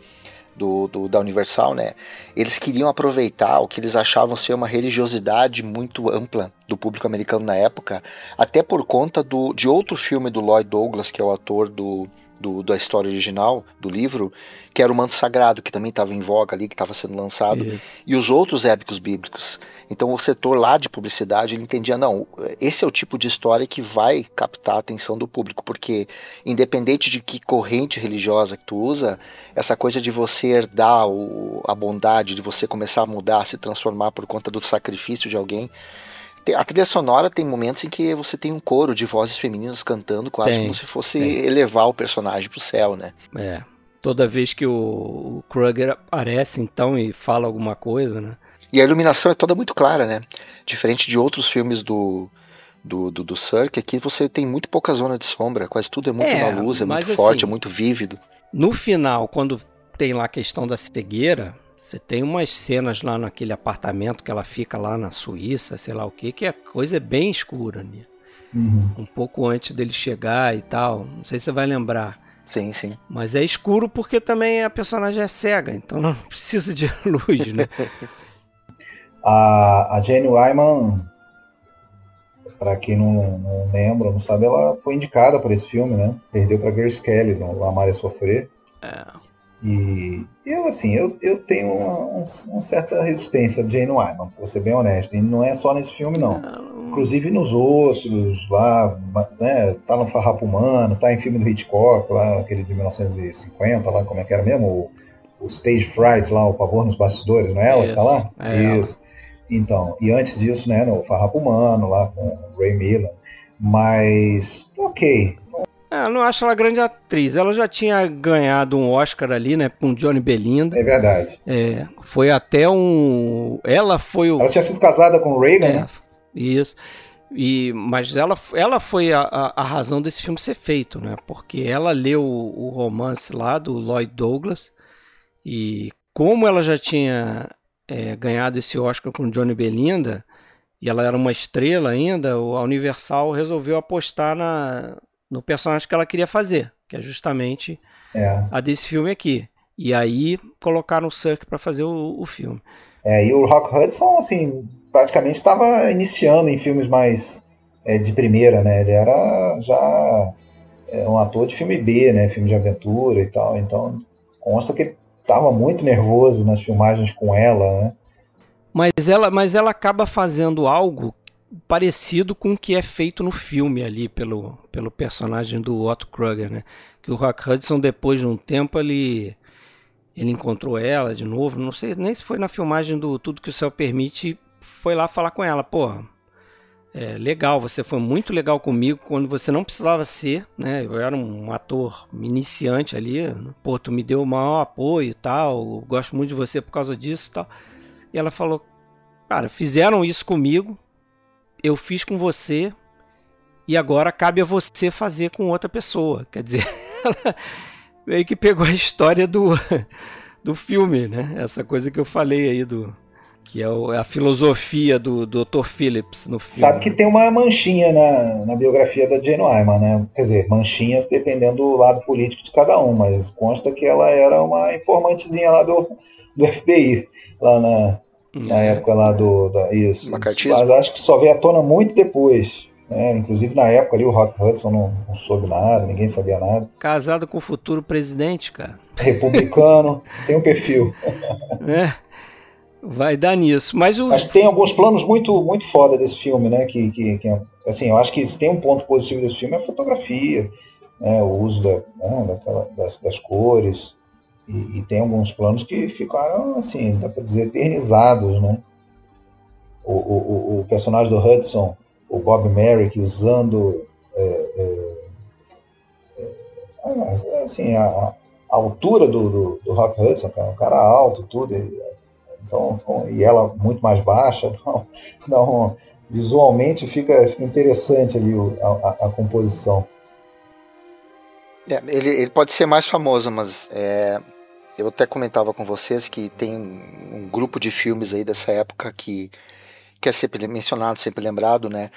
do, do, da Universal, né? Eles queriam aproveitar o que eles achavam ser uma religiosidade muito ampla do público americano na época, até por conta do, de outro filme do Lloyd Douglas, que é o ator do do, da história original do livro, que era o manto sagrado, que também estava em voga ali, que estava sendo lançado, Isso. e os outros épicos bíblicos. Então o setor lá de publicidade ele entendia, não, esse é o tipo de história que vai captar a atenção do público, porque independente de que corrente religiosa que tu usa, essa coisa de você herdar o, a bondade, de você começar a mudar, se transformar por conta do sacrifício de alguém, a trilha sonora tem momentos em que você tem um coro de vozes femininas cantando, quase tem, como se fosse tem. elevar o personagem pro céu, né? É. Toda vez que o, o Kruger aparece, então, e fala alguma coisa, né? E a iluminação é toda muito clara, né? Diferente de outros filmes do, do, do, do Cirque, aqui você tem muito pouca zona de sombra, quase tudo é muito é, na luz, é muito assim, forte, é muito vívido. No final, quando tem lá a questão da cegueira, você tem umas cenas lá naquele apartamento que ela fica lá na Suíça, sei lá o que, que a coisa é bem escura, né? Uhum. Um pouco antes dele chegar e tal. Não sei se você vai lembrar. Sim, sim. Mas é escuro porque também a personagem é cega, então não *laughs* precisa de luz, né? *laughs* a, a Jane Wyman para quem não, não, lembra, não sabe, ela foi indicada para esse filme, né? Perdeu para Grace Kelly no Amar e Sofrer. É. E eu, assim, eu, eu tenho uma, uma certa resistência a Jane Wyman, vou ser bem honesto. E não é só nesse filme, não. Inclusive nos outros, lá, né, tá no Farrapo Humano, tá em filme do Hitchcock, lá, aquele de 1950, lá, como é que era mesmo? O, o Stage Fright, lá, o Pavor nos Bastidores, não é ela que tá lá? É Isso. Então, e antes disso, né, no Farrapo Humano, lá com o Ray Milland. Mas, ok, eu não acho ela grande atriz. Ela já tinha ganhado um Oscar ali, né, com Johnny Belinda. É verdade. É, foi até um. Ela foi o. Ela tinha sido casada com o Reagan, é, né? Isso. E, mas ela, ela foi a, a, a, razão desse filme ser feito, né? Porque ela leu o, o romance lá do Lloyd Douglas e como ela já tinha é, ganhado esse Oscar com Johnny Belinda e ela era uma estrela ainda, a Universal resolveu apostar na, no personagem que ela queria fazer, que é justamente é. a desse filme aqui. E aí colocaram o Cirque para fazer o, o, filme. É, e o Rock Hudson, assim, praticamente estava iniciando em filmes mais é, de primeira, né? Ele era já é, um ator de filme B, né? Filme de aventura e tal. Então, consta que ele estava muito nervoso nas filmagens com ela, né? Mas ela, mas ela acaba fazendo algo parecido com o que é feito no filme ali pelo, pelo personagem do Otto Kruger, né? Que o Rock Hudson depois de um tempo ele ele encontrou ela de novo, não sei nem se foi na filmagem do Tudo que o Céu Permite, foi lá falar com ela, pô, é, legal, você foi muito legal comigo quando você não precisava ser, né? Eu era um ator iniciante ali, pô, tu me deu o maior apoio e tal, gosto muito de você por causa disso e tal. E ela falou, cara, fizeram isso comigo, eu fiz com você e agora cabe a você fazer com outra pessoa. Quer dizer, ela *laughs* meio que pegou a história do, do filme, né? Essa coisa que eu falei aí do que é a filosofia do Dr. Phillips no filme. Sabe que tem uma manchinha na, na biografia da Jane Wyman, né? Quer dizer, manchinhas dependendo do lado político de cada um, mas consta que ela era uma informantezinha lá do, do FBI, lá na, na é. época lá do. Da, isso. Mas acho que só veio à tona muito depois. Né? Inclusive na época ali o Rock Hudson não, não, soube nada, ninguém sabia nada. Casado com o futuro presidente, cara. Republicano, *laughs* tem um perfil. É. Vai dar nisso. Mas, o... Mas tem alguns planos muito, muito foda desse filme, né? Que, que, que, assim, eu acho que se tem um ponto positivo desse filme é a fotografia, né? o uso da, né? Daquela, das, das cores. E, e, tem alguns planos que ficaram, assim, dá para dizer, eternizados, né? O, o, o, personagem do Hudson, o Bob Merrick, usando é, é, é, assim, a, a, altura do, do, do, Rock Hudson, cara, um cara alto, tudo, e, então, e ela muito mais baixa, *laughs* então, então visualmente fica, fica interessante ali a, a composição. É, ele, ele, pode ser mais famoso, mas é, eu até comentava com vocês que tem um grupo de filmes aí dessa época que, que é sempre mencionado, sempre lembrado, né?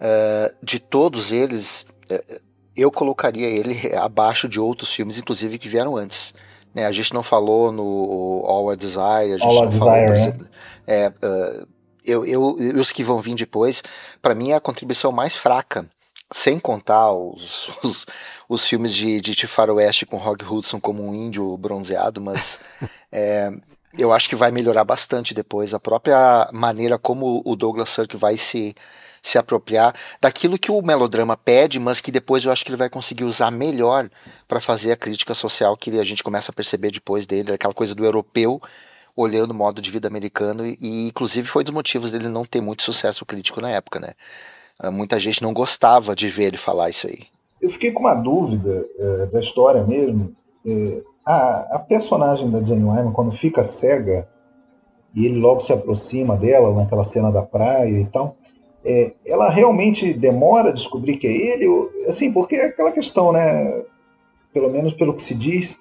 Uh, de todos eles, uh, eu colocaria ele *laughs* abaixo de outros filmes, inclusive que vieram antes. Né? A gente não falou no All a Desire, a gente All não falou, Desire, por exemplo, é, uh, eu, eu, os que vão vir depois, para mim é a contribuição mais fraca sem contar os, *laughs* os, os filmes de, de faroeste com Rock Hudson como um índio bronzeado, mas *laughs* é, eu acho que vai melhorar bastante depois a própria maneira como o Douglas Sirk vai se, se apropriar daquilo que o melodrama pede, mas que depois eu acho que ele vai conseguir usar melhor para fazer a crítica social que a gente começa a perceber depois dele, aquela coisa do europeu olhando o modo de vida americano e, e inclusive foi um dos motivos dele não ter muito sucesso crítico na época, né? Ah, muita gente não gostava de ver ele falar isso aí. Eu fiquei com uma dúvida é, da história mesmo. É, a, a, personagem da Jane Wyman, quando fica cega e ele logo se aproxima dela naquela cena da praia e tal, é, ela realmente demora a descobrir que é ele? Assim, porque é aquela questão, né? Pelo menos pelo que se diz,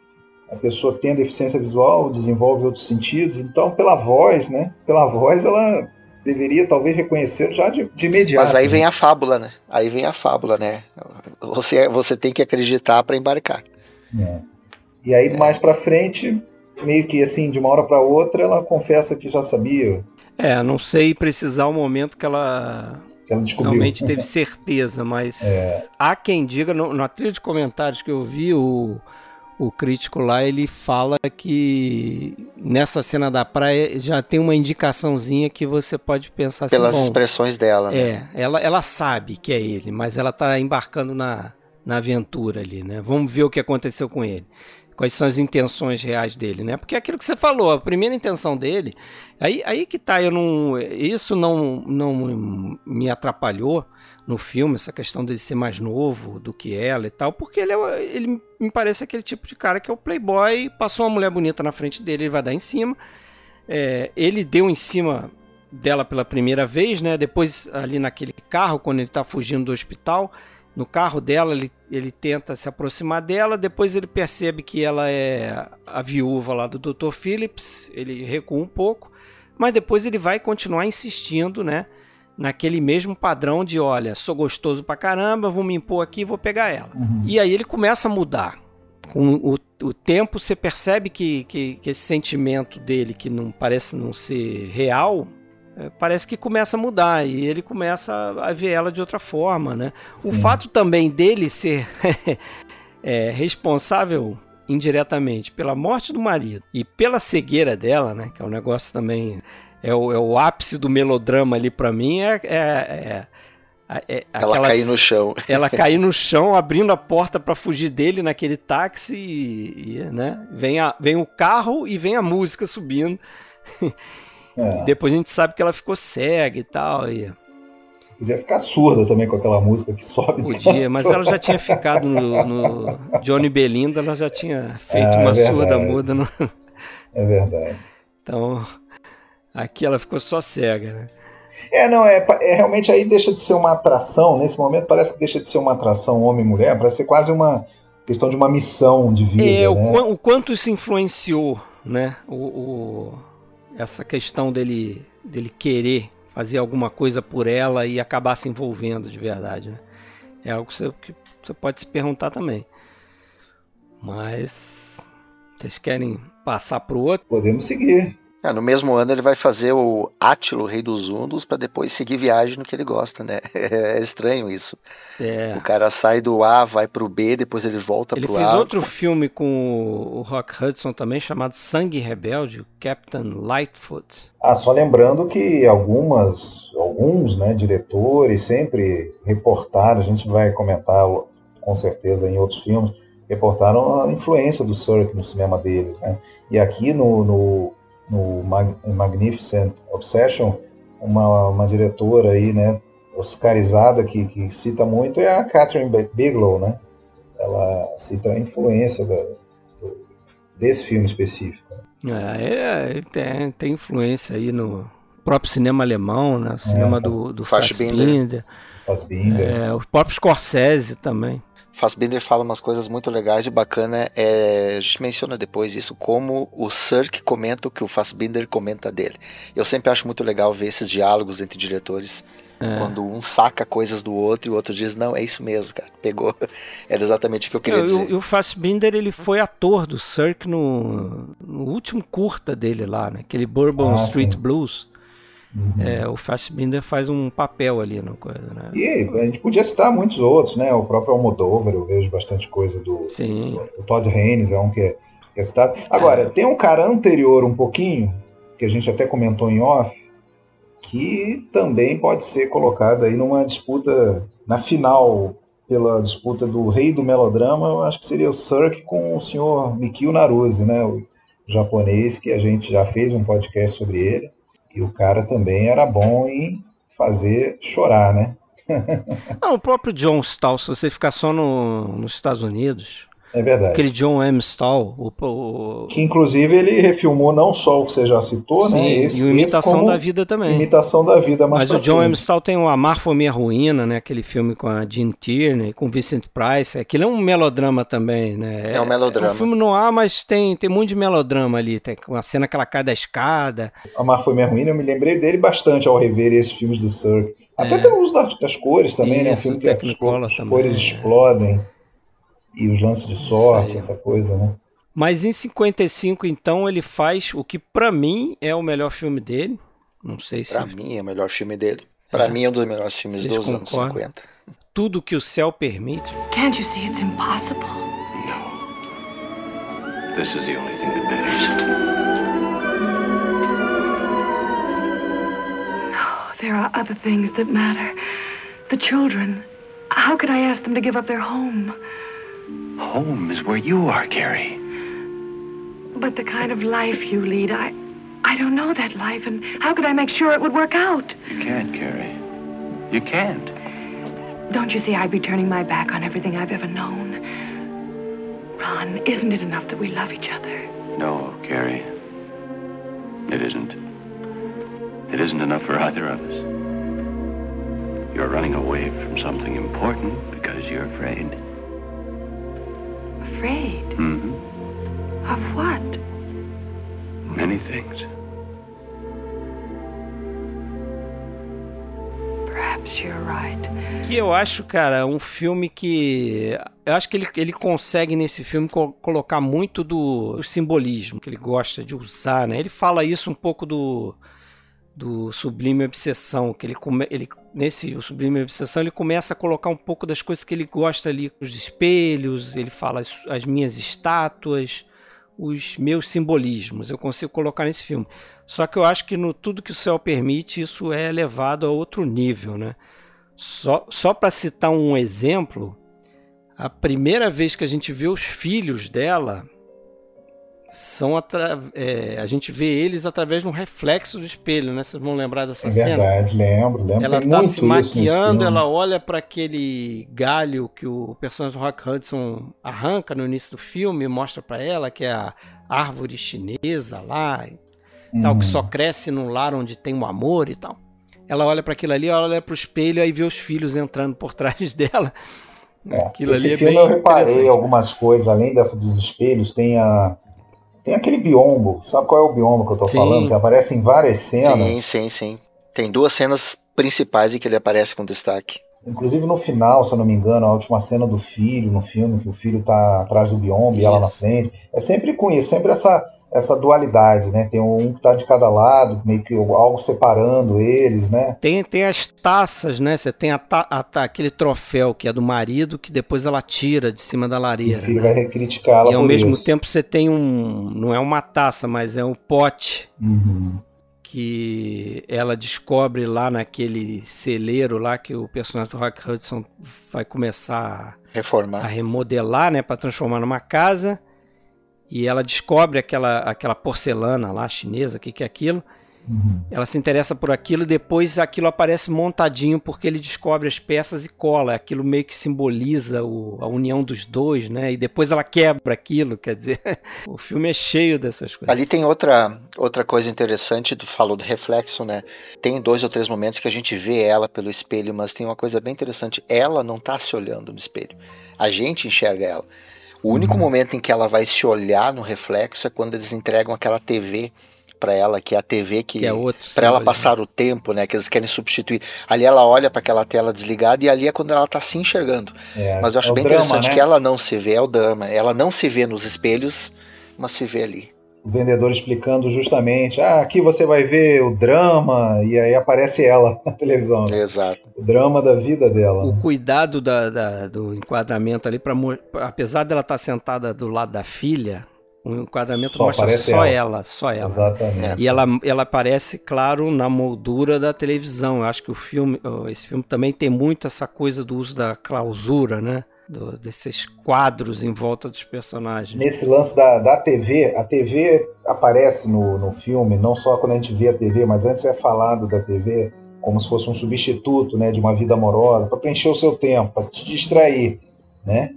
a pessoa que tem a deficiência visual desenvolve outros sentidos, então pela voz, né? Pela voz ela deveria talvez reconhecer já de, de imediato. Mas aí vem a fábula, né? Aí vem a fábula, né? Você, você tem que acreditar para embarcar. É. E aí é. mais para frente, meio que assim, de uma hora para outra, ela confessa que já sabia. É, não sei precisar o momento que ela que ela descobriu. Realmente *laughs* teve certeza, mas é. há quem diga, no, na trilha de comentários que eu vi, o, o crítico lá, ele fala que nessa cena da praia já tem uma indicaçãozinha que você pode pensar assim, Pelas bom, expressões dela, né? É, ela, ela sabe que é ele, mas ela tá embarcando na, na aventura ali, né? Vamos ver o que aconteceu com ele quais são as intenções reais dele, né? Porque é aquilo que você falou, a primeira intenção dele, aí, aí que tá, eu não, isso não, não me atrapalhou no filme, essa questão dele ser mais novo do que ela e tal, porque ele, é, ele me parece aquele tipo de cara que é o playboy, passou uma mulher bonita na frente dele, ele vai dar em cima, é, ele deu em cima dela pela primeira vez, né? Depois ali naquele carro, quando ele tá fugindo do hospital, no carro dela, ele, ele tenta se aproximar dela, depois ele percebe que ela é a viúva lá do Dr. Phillips, ele recua um pouco, mas depois ele vai continuar insistindo, né? Naquele mesmo padrão de, olha, sou gostoso pra caramba, vou me impor aqui, vou pegar ela. Uhum. E aí ele começa a mudar. Com o, o tempo, você percebe que, que, que esse sentimento dele, que não parece não ser real, parece que começa a mudar e ele começa a ver ela de outra forma, né? Sim. O fato também dele ser *laughs* é, responsável indiretamente pela morte do marido e pela cegueira dela, né? Que é um negócio também é o, é o ápice do melodrama ali para mim é, é, é, é ela cair no chão. *laughs* Ela cair no chão, abrindo a porta para fugir dele naquele táxi, e, e, né? Vem, a, vem o carro e vem a música subindo. *laughs* É. Depois a gente sabe que ela ficou cega e tal. E... Podia ficar surda também com aquela música que sobe. Podia, mas ela já tinha ficado no, no Johnny Belinda, ela já tinha feito é, uma é surda muda. No... *laughs* É verdade. Então, aqui ela ficou só cega, né? É, não, é, é, realmente aí deixa de ser uma atração, nesse momento parece que deixa de ser uma atração homem-mulher, parece ser quase uma questão de uma missão de vida. É, né? o, o, quanto isso influenciou, né? o, o essa questão dele, dele querer fazer alguma coisa por ela e acabar se envolvendo de verdade. Né? É algo que você, que você pode se perguntar também. Mas vocês querem passar para o outro? Podemos seguir. É, no mesmo ano ele vai fazer o Átilo, Rei dos Undos, para depois seguir viagem no que ele gosta, né? *laughs* É estranho isso. É. O cara sai do A, vai pro B, depois ele volta ele pro A. Ele fez outro filme com o Rock Hudson também, chamado Sangue Rebelde, Captain Lightfoot. Ah, só lembrando que algumas, alguns né, diretores sempre reportaram, a gente vai comentar com certeza em outros filmes, reportaram a influência do Cirque no cinema deles, né? E aqui no, no no Mag Magnificent Obsession, uma, uma diretora aí, né, oscarizada que, que cita muito é a Catherine Bigelow, né? Ela cita a influência da, desse filme específico. É, é tem, tem, influência aí no próprio cinema alemão, né? O cinema é, do, do Fassbinder. Fassbinder. É, o próprio Scorsese também. Fassbinder fala umas coisas muito legais e bacana. É, a gente menciona depois isso, como o Sirk comenta o que o Fassbinder comenta dele. Eu sempre acho muito legal ver esses diálogos entre diretores. É. Quando um saca coisas do outro e o outro diz, não, é isso mesmo, cara. Pegou. *laughs* Era exatamente o que eu queria eu, dizer. E o Fassbinder, ele foi ator do Sirk no, no último curta dele lá, né? Aquele Bourbon ah, Street sim. Blues. Uhum. É, o Fassbinder faz um papel ali na coisa, né? E a gente podia citar muitos outros, né? O próprio Almodóvar, eu vejo bastante coisa do, Sim. do, Todd Haynes, é um que é, que é citado. Agora, é. tem um cara anterior um pouquinho, que a gente até comentou em off, que também pode ser colocado aí numa disputa, na final, pela disputa do rei do melodrama, eu acho que seria o Cirque com o senhor Mikio Naruse, né? O japonês, que a gente já fez um podcast sobre ele e o cara também era bom em fazer chorar, né? *laughs* Não, o próprio John Stahl, se você ficar só no, nos Estados Unidos, é verdade. Aquele John M. Stahl. O, o... Que inclusive ele refilmou não só o que você já citou, né? Sim, né? Esse, e o Imitação da Vida também. Imitação da Vida Mas o John. M. Stahl tem o Amar Foi Minha Ruína, né? Aquele filme com a Jean Tierney, com Vincent Price. Aquilo é um melodrama também, né? É um melodrama. É um filme no ar, mas tem, tem muito de melodrama ali. Tem uma cena que ela cai da escada. Amar Foi Minha Ruína, eu me lembrei dele bastante ao rever esses filmes do Cirque. Até é. pelo uso das, das cores também, Isso, né? Um filme que as, as cores explodem e os lances de sorte, essa coisa, né? Mas em 55, então, ele faz o que para mim é o melhor filme dele. Não sei se. Pra mim é o melhor filme dele. Para é. mim é um dos melhores filmes Vocês dos concordam? anos 50. Tudo que o céu permite. Can't you see it's impossible? No. This is the only thing that matters. No, there are other things that matter. The children. How could I ask them to give up their home? Home is where you are, Carrie. But the kind of life you lead, I I don't know that life, and how could I make sure it would work out? You can't, Carrie. You can't. Don't you see I'd be turning my back on everything I've ever known? Ron, isn't it enough that we love each other? No, Carrie. It isn't. It isn't enough for either of us. You're running away from something important because you're afraid. Afraid? Mm-hmm. Of what? Many things. Perhaps you're right. Que eu acho, cara, um filme que. Eu acho que ele, ele consegue nesse filme co colocar muito do, do, simbolismo que ele gosta de usar, né? Ele fala isso um pouco do, do Sublime Obsessão, que ele, come, ele nesse o Sublime Obsessão ele começa a colocar um pouco das coisas que ele gosta ali, os espelhos, ele fala as, as minhas estátuas, os meus simbolismos. Eu consigo colocar nesse filme. Só que eu acho que no tudo que o céu permite, isso é levado a outro nível, né? Só, só para citar um exemplo, a primeira vez que a gente vê os filhos dela são é, a gente vê eles através de um reflexo do espelho, né? Vocês vão lembrar dessa é cena? Verdade, lembro, lembro. Ela está se maquiando, ela olha para aquele galho que o personagem do Rock Hudson arranca no início do filme, mostra para ela que é a árvore chinesa lá, hum. tal que só cresce num lar onde tem o um amor e tal. Ela olha para aquilo ali, ela olha para o espelho e vê os filhos entrando por *laughs* trás dela. É, Aquilo esse ali é filme eu reparei algumas coisas, além dessa dos espelhos, tem a tem aquele biombo, sabe qual é o biombo que eu tô sim. falando? Que aparece em várias cenas. Sim, sim, sim. Tem duas cenas principais em que ele aparece com destaque. Inclusive no final, se eu não me engano, a última cena do filho no filme, que o filho tá atrás do biombo e ela na frente. É sempre com isso, sempre essa essa dualidade, né? Tem um que está de cada lado, meio que algo separando eles, né? Tem, tem as taças, né? Você tem a, a, aquele troféu que é do marido, que depois ela tira de cima da lareira. O filho né? vai criticá-la E ao mesmo isso. tempo você tem um. Não é uma taça, mas é um pote. Uhum. Que ela descobre lá naquele celeiro lá que o personagem do Rock Hudson vai começar Reformar. a remodelar, né? para transformar numa casa e ela descobre aquela, aquela porcelana lá chinesa, o que, que é aquilo. Uhum. Ela se interessa por aquilo e depois aquilo aparece montadinho porque ele descobre as peças e cola. Aquilo meio que simboliza o, a união dos dois, né? E depois ela quebra aquilo, quer dizer, *laughs* o filme é cheio dessas coisas. Ali tem outra, outra coisa interessante, tu falou do reflexo, né? Tem dois ou três momentos que a gente vê ela pelo espelho, mas tem uma coisa bem interessante. Ela não tá se olhando no espelho. A gente enxerga ela. O único uhum. momento em que ela vai se olhar no reflexo é quando eles entregam aquela TV para ela, que é a TV que, que é para ela passar o tempo, né, que eles querem substituir. Ali ela olha para aquela tela desligada e ali é quando ela tá se enxergando. É, mas eu acho é bem drama, interessante né? que ela não se vê, é o drama. Ela não se vê nos espelhos, mas se vê ali o vendedor explicando justamente, ah, aqui você vai ver o drama, e aí aparece ela *laughs* na televisão. Né? Exato. O drama da vida dela. O né? cuidado da, da, do enquadramento ali, pra, apesar dela estar tá sentada do lado da filha, o enquadramento só mostra só ela. ela. só ela. Exatamente. E ela, ela aparece, claro, na moldura da televisão. Eu acho que o filme, esse filme também tem muito essa coisa do uso da clausura, né? Do, desses quadros em volta dos personagens. Nesse lance da, da TV, a TV aparece no, no filme, não só quando a gente vê a TV, mas antes é falado da TV como se fosse um substituto né, de uma vida amorosa, para preencher o seu tempo, para te distrair. Né?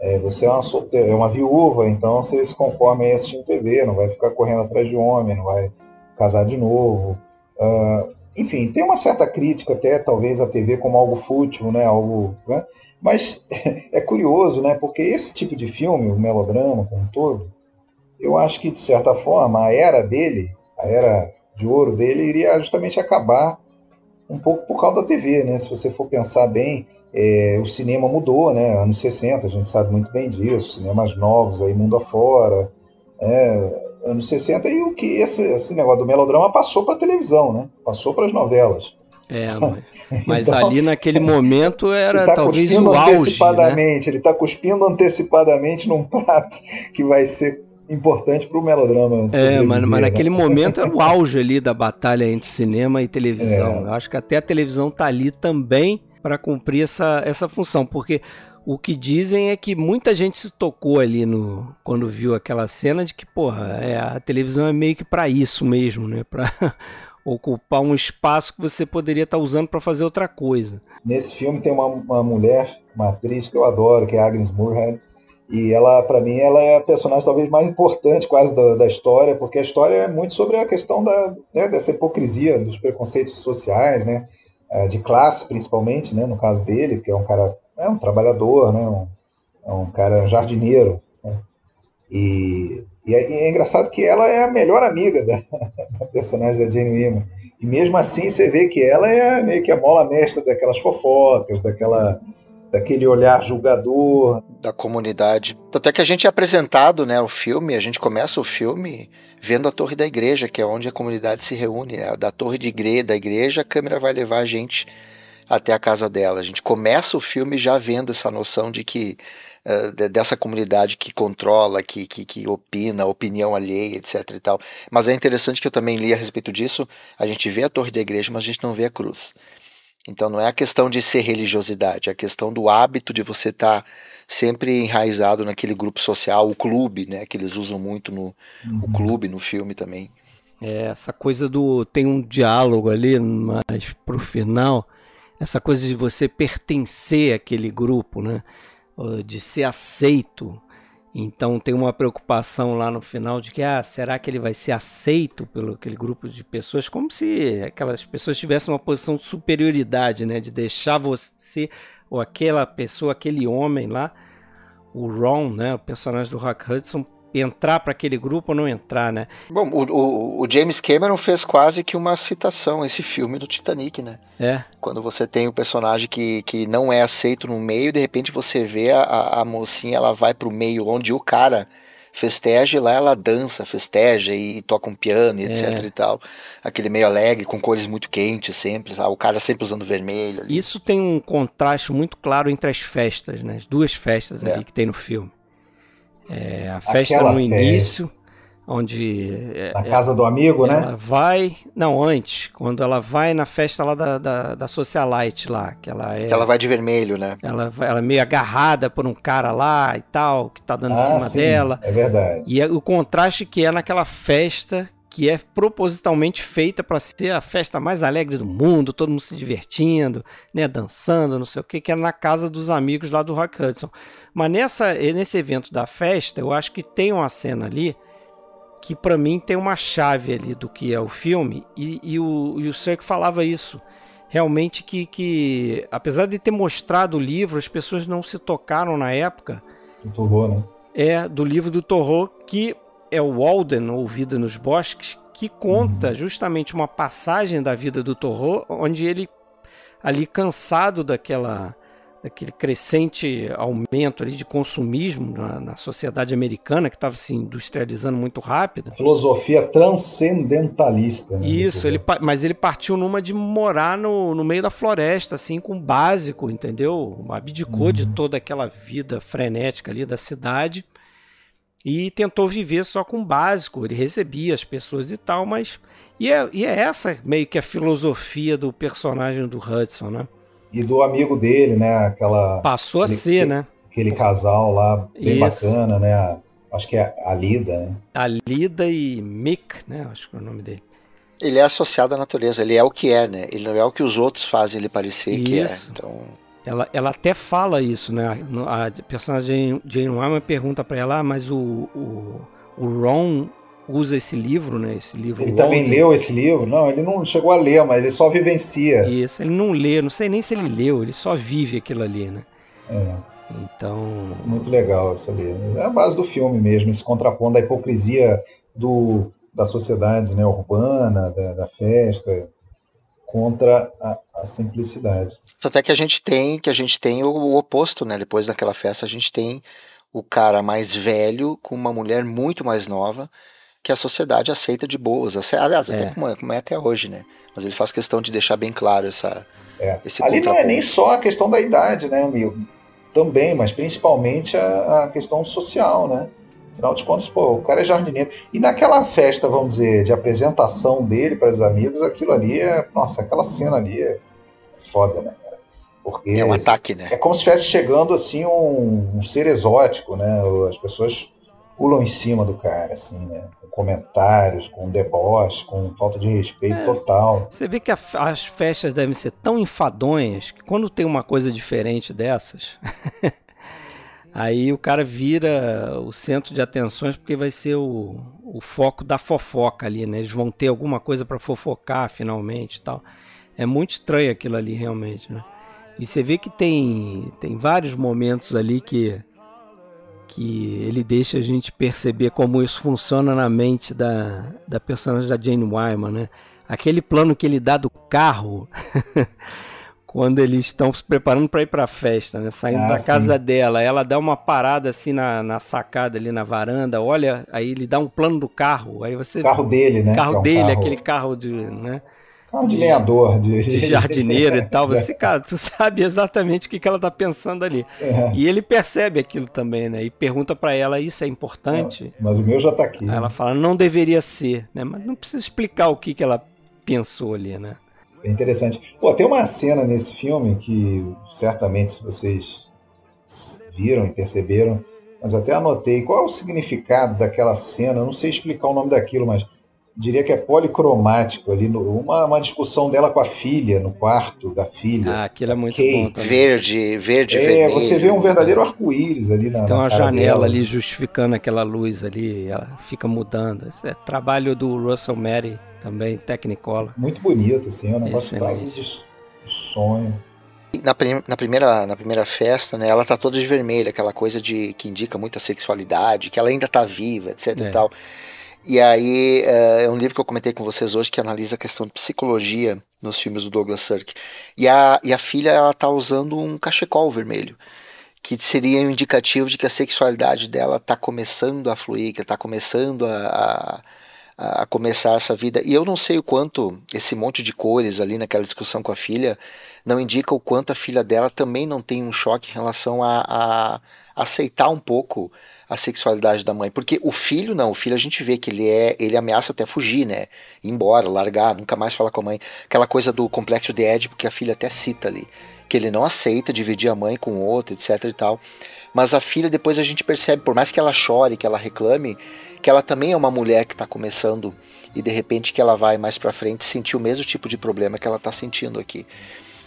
É, você é uma, solteira, é uma viúva, então você se conforma aí assistindo TV, não vai ficar correndo atrás de homem, não vai casar de novo. Uh, enfim, tem uma certa crítica até, talvez, a TV como algo fútil, né? Algo, né? Mas *laughs* é curioso, né? Porque esse tipo de filme, o melodrama como um todo, eu acho que, de certa forma, a era dele, a era de ouro dele, iria justamente acabar um pouco por causa da TV, né? Se você for pensar bem, é, o cinema mudou, né? Anos 60, a gente sabe muito bem disso, cinemas novos aí mundo afora, é, anos 60, e o que esse, esse negócio do melodrama passou para televisão, né? Passou para as novelas. É, *laughs* mas então, ali naquele *laughs* momento era tá talvez o auge. Né? Antecipadamente, né? Ele está cuspindo antecipadamente num prato que vai ser importante para o melodrama. É, mas, mas né? naquele momento era o auge ali da batalha entre cinema e televisão. É. Eu acho que até a televisão tá ali também para cumprir essa, essa função, porque o que dizem é que muita gente se tocou ali no quando viu aquela cena de que, porra, é, a televisão é meio que para isso mesmo, né? Para ocupar um espaço que você poderia estar tá usando para fazer outra coisa. Nesse filme tem uma, uma mulher, uma atriz que eu adoro, que é Agnes Moorehead, e ela, para mim, ela é a personagem talvez mais importante quase da, da, história, porque a história é muito sobre a questão da, né, dessa hipocrisia, dos preconceitos sociais, né, é, de classe principalmente, né, no caso dele, que é um cara, é um trabalhador, né, um, é um cara jardineiro, né, e e é, é, engraçado que ela é a melhor amiga da, *laughs* da personagem da Jane Wyman. E mesmo assim você vê que ela é meio que a mola mestra daquelas fofocas, daquela, daquele olhar julgador. Da comunidade. Tanto é que a gente é apresentado, né, o filme, a gente começa o filme vendo a torre da igreja, que é onde a comunidade se reúne. Né? Da torre de igreja, da igreja, a câmera vai levar a gente até a casa dela. A gente começa o filme já vendo essa noção de que uh, dessa comunidade que controla, que, que, que, opina, opinião alheia, etc. e tal. Mas é interessante que eu também li a respeito disso. A gente vê a torre da igreja, mas a gente não vê a cruz. Então não é a questão de ser religiosidade, é a questão do hábito de você estar tá sempre enraizado naquele grupo social, o clube, né? Que eles usam muito no uhum. o clube, no filme também. É, essa coisa do. Tem um diálogo ali, mas pro final, essa coisa de você pertencer àquele grupo, né? De ser aceito. Então tem uma preocupação lá no final de que ah, será que ele vai ser aceito pelo aquele grupo de pessoas, como se aquelas pessoas tivessem uma posição de superioridade, né, de deixar você ou aquela pessoa, aquele homem lá, o Ron, né, o personagem do Rock Hudson, entrar para aquele grupo ou não entrar, né? Bom, o, o, o, James Cameron fez quase que uma citação esse filme do Titanic, né? É. Quando você tem o personagem que, que não é aceito no meio, de repente você vê a, a mocinha, ela vai pro meio onde o cara festeja e lá ela dança, festeja e toca um piano e etc é. e tal. Aquele meio alegre, com cores muito quentes sempre, sabe? o cara sempre usando vermelho. Ali. Isso tem um contraste muito claro entre as festas, né? As duas festas é. ali que tem no filme. É, a festa Aquela no início, festa. onde. É, na casa do amigo, ela né? Ela vai. Não, antes, quando ela vai na festa lá da, da, da Socialite lá, que ela é. Que ela vai de vermelho, né? Ela, ela é meio agarrada por um cara lá e tal, que tá dando ah, em cima sim, dela. É verdade. E é, o contraste que é naquela festa que é propositalmente feita para ser a festa mais alegre do mundo, todo mundo se divertindo, né, dançando, não sei o que, que é na casa dos amigos lá do Rock Hudson. Mas nessa, nesse evento da festa, eu acho que tem uma cena ali que para mim tem uma chave ali do que é o filme e, e o, e o Cirque falava isso realmente que, que apesar de ter mostrado o livro as pessoas não se tocaram na época do Torro, né? É do livro do Torro que é o Walden, ou Vida nos Bosques, que conta uhum. justamente uma passagem da vida do Torro, onde ele, ali cansado daquela daquele crescente aumento ali de consumismo na, na sociedade americana que estava se industrializando muito rápido. Filosofia transcendentalista. Né, Isso, ele, mas ele partiu numa de morar no, no meio da floresta, assim, com básico, entendeu? Abdicou uhum. de toda aquela vida frenética ali da cidade e tentou viver só com o básico. Ele recebia as pessoas e tal, mas. E é, e é essa meio que a filosofia do personagem do Hudson, né? E do amigo dele, né? Aquela. Passou a ser, né? Aquele casal lá, bem Isso. bacana, né? Acho que é a Lida, né? A Lida e Mick, né? Acho que é o nome dele. Ele é associado à natureza, ele é o que é, né? Ele não é o que os outros fazem ele parecer Isso. que é. Então. Ela, ela até fala isso, né? A personagem Jane Wyman pergunta para ela, ah, mas o, o, o, Ron usa esse livro, né? Esse livro. Ele também leu esse livro? Não, ele não chegou a ler, mas ele só vivencia. Isso, ele não lê, não sei nem se ele leu, ele só vive aquilo ali, né? É. Então. Muito legal isso ali. É a base do filme mesmo, esse contraponto da hipocrisia do, da sociedade né, urbana, da, da festa, contra a, a simplicidade. Até que a gente tem que a gente tem o, o, oposto, né? Depois daquela festa a gente tem o cara mais velho com uma mulher muito mais nova que a sociedade aceita de boas. Aliás, até é. Como, é, como, é, até hoje, né? Mas ele faz questão de deixar bem claro essa, é. esse Ali não é nem só a questão da idade, né, amigo? Também, mas principalmente a, a questão social, né? Afinal de contas, pô, o cara é jardineiro. E naquela festa, vamos dizer, de apresentação dele para os amigos, aquilo ali é. Nossa, aquela cena ali é foda, né? Porque é um ataque, né? É como se estivesse chegando assim um, um, ser exótico, né? As pessoas pulam em cima do cara, assim, né? Com comentários, com deboche, com falta de respeito é, total. Você vê que a, as festas devem ser tão enfadonhas que quando tem uma coisa diferente dessas, *laughs* aí o cara vira o centro de atenções porque vai ser o, o foco da fofoca ali, né? Eles vão ter alguma coisa para fofocar finalmente e tal. É muito estranho aquilo ali realmente, né? E você vê que tem, tem vários momentos ali que, que ele deixa a gente perceber como isso funciona na mente da, da personagem da Jane Wyman, né? Aquele plano que ele dá do carro *laughs* quando eles estão se preparando para ir para a festa, né? Saindo ah, da sim. casa dela, ela dá uma parada assim na, na sacada ali na varanda, olha, aí ele dá um plano do carro, aí você carro dele, né? Carro é um dele, carro... aquele carro de, né? Carro de lenhador. De, de *laughs* jardineiro e tal. *laughs* Você, cara, tu sabe exatamente o que, que ela tá pensando ali. É. E ele percebe aquilo também, né? E pergunta para ela, isso é importante? mas o meu já tá aqui. Aí ela fala, não deveria ser, né? Mas não precisa explicar o que, que ela pensou ali, né? É interessante. Pô, tem uma cena nesse filme que certamente vocês viram e perceberam, mas até anotei. Qual é o significado daquela cena? Eu não sei explicar o nome daquilo, mas diria que é policromático ali, no, uma, uma discussão dela com a filha, no quarto da filha. Ah, aquilo é muito Kate. bom também. Verde, verde, É, vermelho. você vê um verdadeiro arco-íris ali na Tem uma janela dela. ali justificando aquela luz ali, ela fica mudando. Esse é trabalho do Russell Mary também, Technicolor. Muito bonito, assim, é um negócio quase de sonho. Na, prim na, primeira, na primeira festa, né, ela tá toda de vermelho, aquela coisa de que indica muita sexualidade, que ela ainda tá viva, etc é. e tal. E aí é, é um livro que eu comentei com vocês hoje que analisa a questão de psicologia nos filmes do Douglas Sirk. E a, e a filha ela tá usando um cachecol vermelho, que seria um indicativo de que a sexualidade dela está começando a fluir, que está começando a, a, a, começar essa vida. E eu não sei o quanto esse monte de cores ali naquela discussão com a filha não indica o quanto a filha dela também não tem um choque em relação a, a aceitar um pouco a sexualidade da mãe, porque o filho não, o filho a gente vê que ele é, ele ameaça até fugir, né? Ir embora, largar, nunca mais falar com a mãe. Aquela coisa do complexo de Édipo que a filha até cita ali, que ele não aceita dividir a mãe com outro, etc e tal. Mas a filha depois a gente percebe, por mais que ela chore, que ela reclame, que ela também é uma mulher que está começando e de repente que ela vai mais para frente sentir o mesmo tipo de problema que ela está sentindo aqui.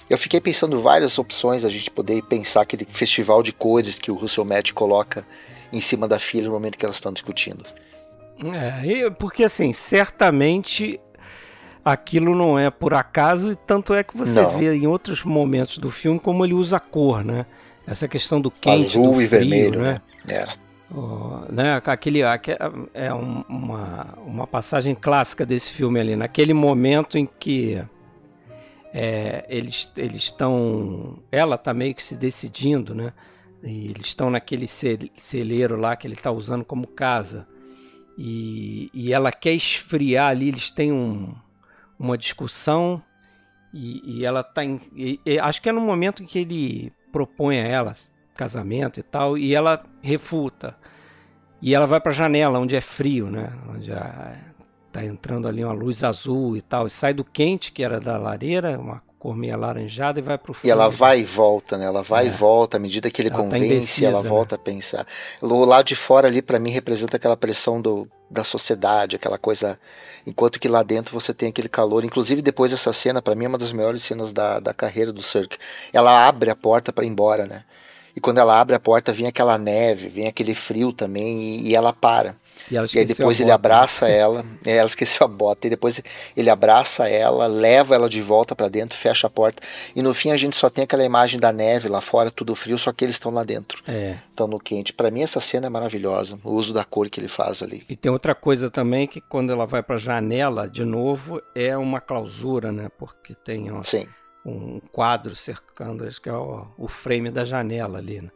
Eu fiquei pensando várias opções a gente poder pensar aquele festival de cores que o Russell Matt coloca em cima da filha no momento que elas estão discutindo. É, porque assim, certamente aquilo não é por acaso, e tanto é que você não. vê em outros momentos do filme como ele usa a cor, né? Essa questão do quente, Azul do frio, e vermelho, né? né? É. Oh, né? Aquele, é uma, uma passagem clássica desse filme ali, naquele momento em que é, eles estão. Ela está meio que se decidindo, né? E eles estão naquele celeiro lá que ele está usando como casa. E, e, ela quer esfriar ali, eles têm um, uma discussão e, e ela está acho que é no momento em que ele propõe a ela casamento e tal, e ela refuta. E ela vai para a janela, onde é frio, né? Onde está entrando ali uma luz azul e tal. E sai do quente, que era da lareira, uma cor meio alaranjada e vai pro fundo. E ela vai e volta, né? Ela vai é. e volta, à medida que ele ela tá convence, tá indecisa, ela volta né? a pensar. O lado de fora ali, para mim, representa aquela pressão do, da sociedade, aquela coisa. Enquanto que lá dentro você tem aquele calor. Inclusive, depois dessa cena, para mim, é uma das melhores cenas da, da carreira do Cirque. Ela abre a porta para ir embora, né? E quando ela abre a porta, vem aquela neve, vem aquele frio também, e, e ela para. E, e aí depois ele abraça ela, é, ela esqueceu a bota, e depois ele abraça ela, leva ela de volta para dentro, fecha a porta, e no fim a gente só tem aquela imagem da neve lá fora, tudo frio, só que eles estão lá dentro, é. estão no quente. Para mim essa cena é maravilhosa, o uso da cor que ele faz ali. E tem outra coisa também que quando ela vai para a janela, de novo, é uma clausura, né? Porque tem um, um quadro cercando, acho que é o, o frame da janela ali, né?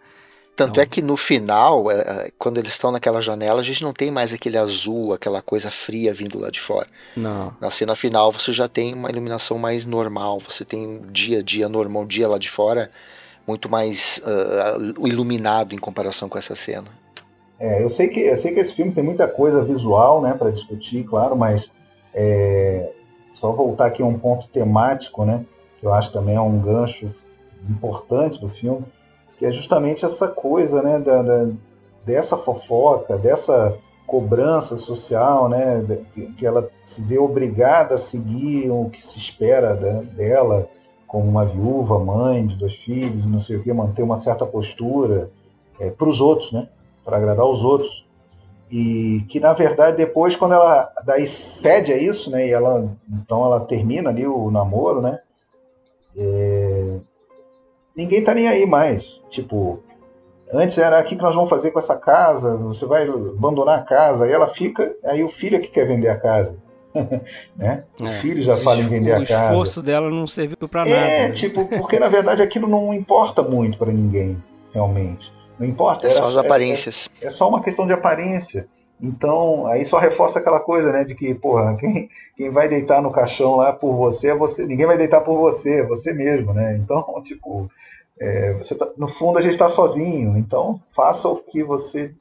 Tanto Então- é que no final, é, é, quando eles estão naquela janela, a gente não tem mais aquele azul, aquela coisa fria vindo lá de fora. Não. Na cena final você já tem uma iluminação mais normal, você tem um dia a dia normal, um dia lá de fora muito mais ah, iluminado em comparação com essa cena. É, eu sei que eu sei que esse filme tem muita coisa visual, né, para discutir, claro, mas é, só voltar aqui a um ponto temático, né, que eu acho também é um gancho importante do filme, que é justamente essa coisa, né, da, da- dessa fofoca, dessa cobrança social, né, que, ela se vê obrigada a seguir o que se espera dela como uma viúva, mãe de dois filhos, não sei o que, manter uma certa postura para os outros, né? para agradar os outros. E que na verdade depois quando ela daí cede a isso, né, e ela então ela termina ali o namoro, né? é, ninguém tá nem aí mais. Tipo, antes era aqui que nós vamos fazer com essa casa, você vai abandonar a casa, aí ela fica, aí o filho é que quer vender a casa. *laughs* né? O É. filho já fala em vender o a casa. esforço dela não serviu pra nada. É, né? tipo, *laughs* porque na verdade aquilo não importa muito para ninguém, realmente. Não importa. É era- só as aparências. é só uma questão de aparência. Então, aí só reforça aquela coisa, né, de que, porra, *laughs* quem, quem vai deitar no caixão lá por você é você, ninguém vai deitar por você, é você mesmo, né? Então, tipo, é, você tá- no fundo a gente está sozinho, então faça o que você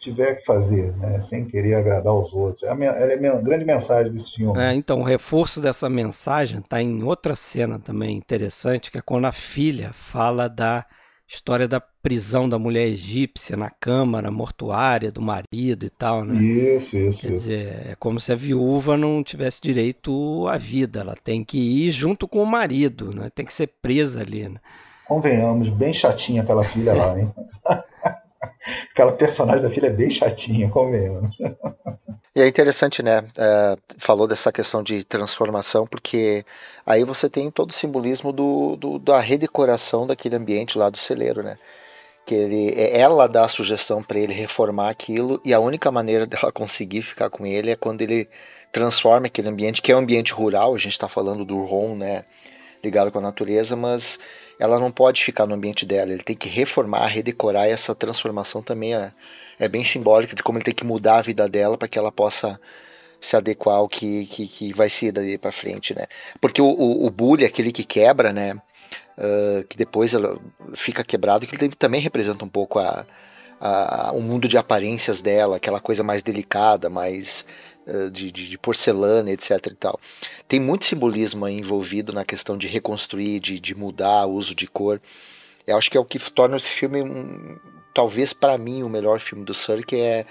tiver que fazer, né, sem querer agradar os outros. É a minha, ela é a minha grande mensagem desse filme. É, então, o reforço dessa mensagem está em outra cena também interessante, que é quando a filha fala da história da prisão da mulher egípcia na câmara mortuária do marido e tal, né? Isso, isso, Quer isso. dizer, é como se a viúva não tivesse direito à vida, ela tem que ir junto com o marido, né? Tem que ser presa ali, né? Convenhamos, bem chatinha aquela filha lá, hein? *laughs* aquela personagem da filha é bem chatinha, convenhamos. E é interessante, né? é, falou dessa questão de transformação, porque aí você tem todo o simbolismo do, do- da redecoração daquele ambiente lá do celeiro, né? Que ele, é- ela dá a sugestão para ele reformar aquilo, e a única maneira *laughs* dela conseguir ficar com ele é quando ele transforma aquele ambiente, que é um ambiente rural, a gente está falando do Ron, né? Ligado com a natureza, mas ela não pode ficar no ambiente dela, ele tem que reformar, redecorar, e essa transformação também é, é bem simbólica de como ele tem que mudar a vida dela para que ela possa se adequar ao que, que, que vai ser daí para frente, né? Porque o, o, o bully, aquele que quebra, né? ah, que depois fica quebrado, que ele também representa um pouco a, o mundo de aparências dela, aquela coisa mais delicada, mais de, de, de porcelana, etc. e tal. Tem muito simbolismo envolvido na questão de reconstruir, de, de mudar o uso de cor. Eu acho que é o que torna esse filme, um, talvez para mim, o melhor filme do Sir, que é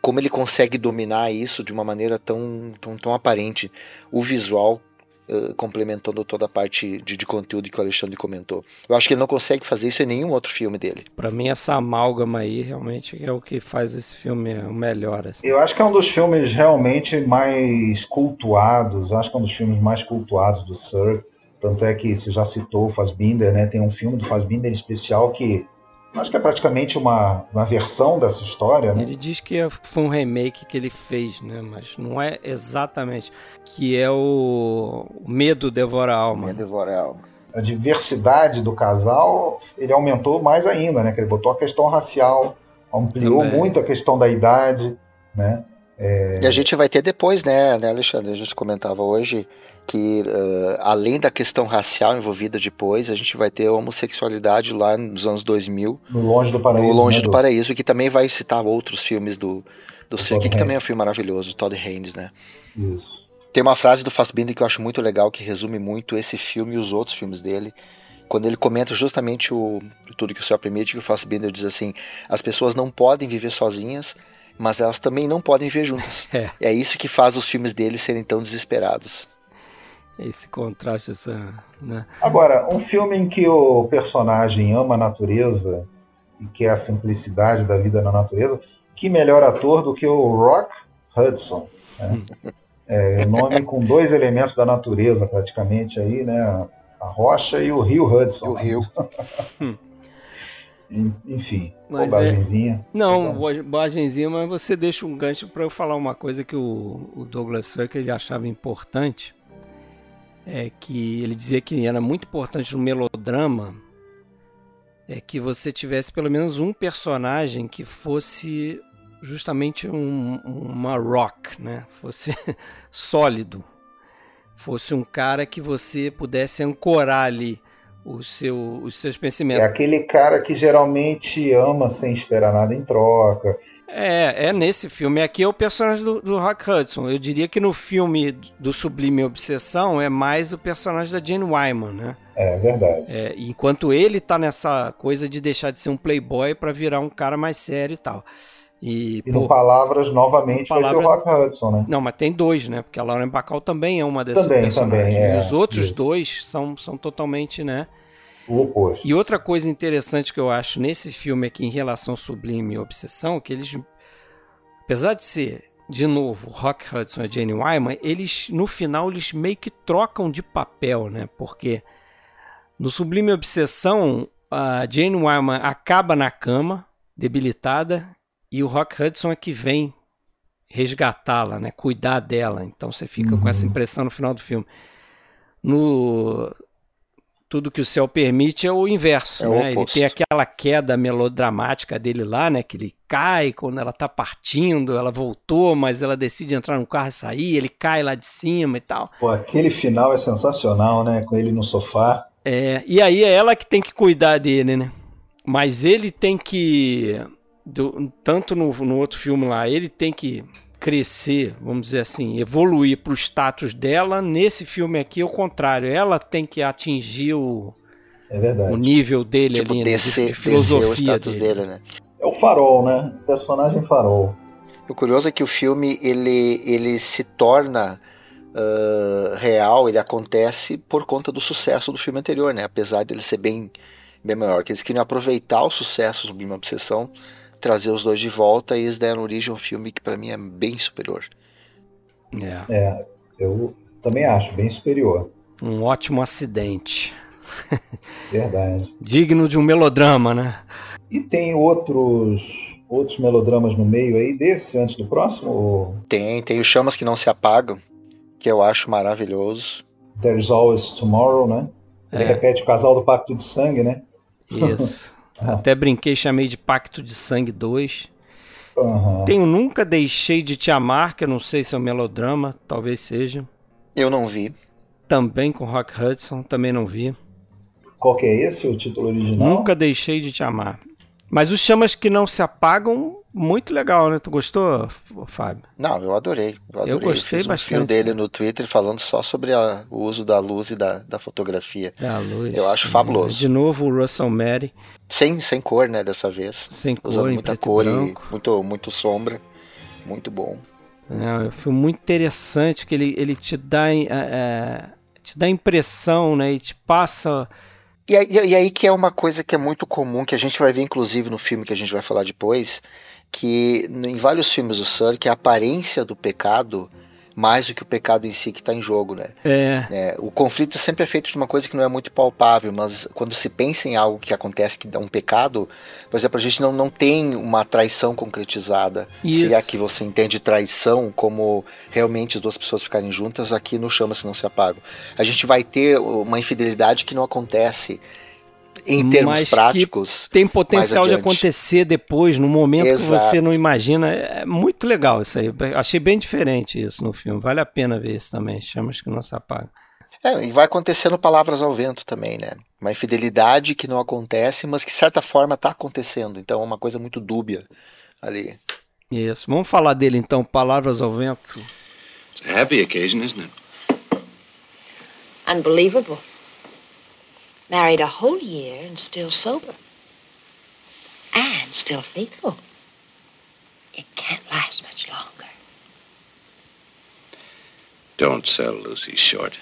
como ele consegue dominar isso de uma maneira tão, tão, tão aparente. O visual uh, complementando toda a parte de, de, conteúdo que o Alexandre comentou. Eu acho que ele não consegue fazer isso em nenhum outro filme dele. Para mim, essa amálgama aí realmente é o que faz esse filme o melhor. Assim. Eu acho que é um dos filmes realmente mais cultuados, acho que é um dos filmes mais cultuados do Sir. Tanto é que você já citou o Fassbinder, né? Tem um filme do Fassbinder especial que acho que é praticamente uma, uma versão dessa história. Né? Ele diz que foi um remake que ele fez, né? Mas não é exatamente. Que é o, o Medo Devora a Alma. Medo Devora a Alma. A diversidade do casal, ele aumentou mais ainda, né? Que ele botou a questão racial, ampliou Também. muito a questão da idade, né? É... E a gente vai ter depois, né, né, Alexandre? A gente comentava hoje que, uh, além da questão racial envolvida depois, a gente vai ter a homossexualidade lá nos anos 2000. No Longe do Paraíso. No Longe né, do, do Paraíso, que também vai citar outros filmes do, do Cirque, que também é um filme maravilhoso, do Todd Haynes, né? Isso. Tem uma frase do Fassbinder que eu acho muito legal, que resume muito esse filme e os outros filmes dele. Quando ele comenta justamente o tudo que o céu permite, que o Fassbinder diz assim: as pessoas não podem viver sozinhas, mas elas também não podem viver juntas. *laughs* É, é isso que faz os filmes dele serem tão desesperados. Esse contraste, essa, né? Agora, um filme em que o personagem ama a natureza e quer a simplicidade da vida na natureza, que melhor ator do que o Rock Hudson? Né? É, nome com dois elementos da natureza, praticamente, aí, né? A rocha e o rio Hudson. O rio. *laughs* Enfim, mas bobagemzinha. É... Não, bobagemzinha, mas você deixa um gancho para eu falar uma coisa que o, o Douglas Sirk ele achava importante. É que ele dizia que era muito importante no melodrama é que você tivesse pelo menos um personagem que fosse justamente um, uma rock, né? Fosse *laughs* sólido, fosse um cara que você pudesse ancorar ali o seu, os seus pensamentos. É aquele cara que geralmente ama sem esperar nada em troca. É, é nesse filme. Aqui é o personagem do, do Rock Hudson. Eu diria que no filme do Sublime Obsessão é mais o personagem da Jane Wyman, né? É verdade. É, enquanto ele tá nessa coisa de deixar de ser um playboy para virar um cara mais sério e tal. E, e pô, no Palavras, novamente, palavras... vai ser o Rock Hudson, né? Não, mas tem dois, né? Porque a Lauren Bacall também é uma dessas também, personagens. Também, é. E os outros Isso. dois são, são totalmente, né? O oposto. E outra coisa interessante que eu acho nesse filme aqui em relação ao Sublime e Obsessão, que eles, apesar de ser, de novo, Rock Hudson e Jane Wyman, eles, no final, eles meio que trocam de papel, né? Porque no Sublime Obsessão, a Jane Wyman acaba na cama, debilitada, e o Rock Hudson é que vem resgatá-la, né? Cuidar dela. Então você fica uhum. com essa impressão no final do filme. No tudo que o céu permite é o inverso, é né? O ele tem aquela queda melodramática dele lá, né? Que ele cai quando ela tá partindo, ela voltou, mas ela decide entrar no carro e sair, ele cai lá de cima e tal. Pô, aquele final é sensacional, né? Com ele no sofá. É, e aí é ela que tem que cuidar dele, né? Mas ele tem que do, tanto no, no outro filme lá, ele tem que crescer, vamos dizer assim, evoluir para o status dela. Nesse filme aqui, é o contrário, ela tem que atingir o, é o nível dele tipo, ali, descer, né, de filosofia o status dele. dele. né? É o farol, né? O personagem farol. O curioso é que o filme ele, ele se torna uh, real, ele acontece por conta do sucesso do filme anterior, né? Apesar dele ser bem, bem maior. Que eles queriam aproveitar o sucesso do Uma Obsessão trazer os dois de volta e eles deram origem a um filme que para mim é bem superior. É. é, eu também acho bem superior. Um ótimo acidente. *laughs* Verdade. Digno de um melodrama, né? E tem outros outros melodramas no meio aí desse, antes do próximo? Tem, tem o Chamas que Não Se Apagam, que eu acho maravilhoso. There's Always Tomorrow, né? Ele é. repete o casal do Pacto de Sangue, né? Isso. *laughs* Até brinquei, chamei de Pacto de Sangue 2. Uhum. Tenho Nunca Deixei de Te Amar, que eu não sei se é um melodrama, talvez seja. Eu não vi. Também com Rock Hudson, também não vi. Qual que é esse, o título original? Nunca Deixei de Te Amar. Mas os chamas que não se apagam, muito legal, né? Tu gostou, Fábio? Não, eu adorei. Eu, adorei. eu gostei Fiz um bastante. dele no Twitter falando só sobre a, o uso da luz e da, da fotografia. Da luz. Eu acho fabuloso. De novo o Russell Mary. Sem, sem cor, né, dessa vez. Sem cor, Usando muita cor e, e muito, muito sombra. Muito bom. É, foi muito interessante que ele, ele te dá é, é, te dá impressão, né, e te passa e aí, e aí que é uma coisa que é muito comum, que a gente vai ver inclusive no filme que a gente vai falar depois, que em vários filmes do Sir, que a aparência do pecado mais do que o pecado em si que está em jogo, né? É. é. O conflito sempre é feito de uma coisa que não é muito palpável, mas quando se pensa em algo que acontece que dá um pecado, por exemplo, a gente não, não tem uma traição concretizada. Isso. Se é que você entende traição como realmente as duas pessoas ficarem juntas, aqui no chama-se não se apagam. A gente vai ter uma infidelidade que não acontece em termos mas práticos. tem potencial de acontecer depois, no momento Exato. que você não imagina. É muito legal isso aí. Achei bem diferente isso no filme. Vale a pena ver isso também. Chamas que não se apaga. É, e vai acontecendo palavras ao vento também, né? Uma infidelidade que não acontece, mas que de certa forma está acontecendo. Então é uma coisa muito dúbia ali. Isso. Vamos falar dele então, palavras ao vento. It's a happy occasion, isn't it? Unbelievable. Married a whole year and still sober. And still faithful. It can't last much longer. Don't sell Lucy short.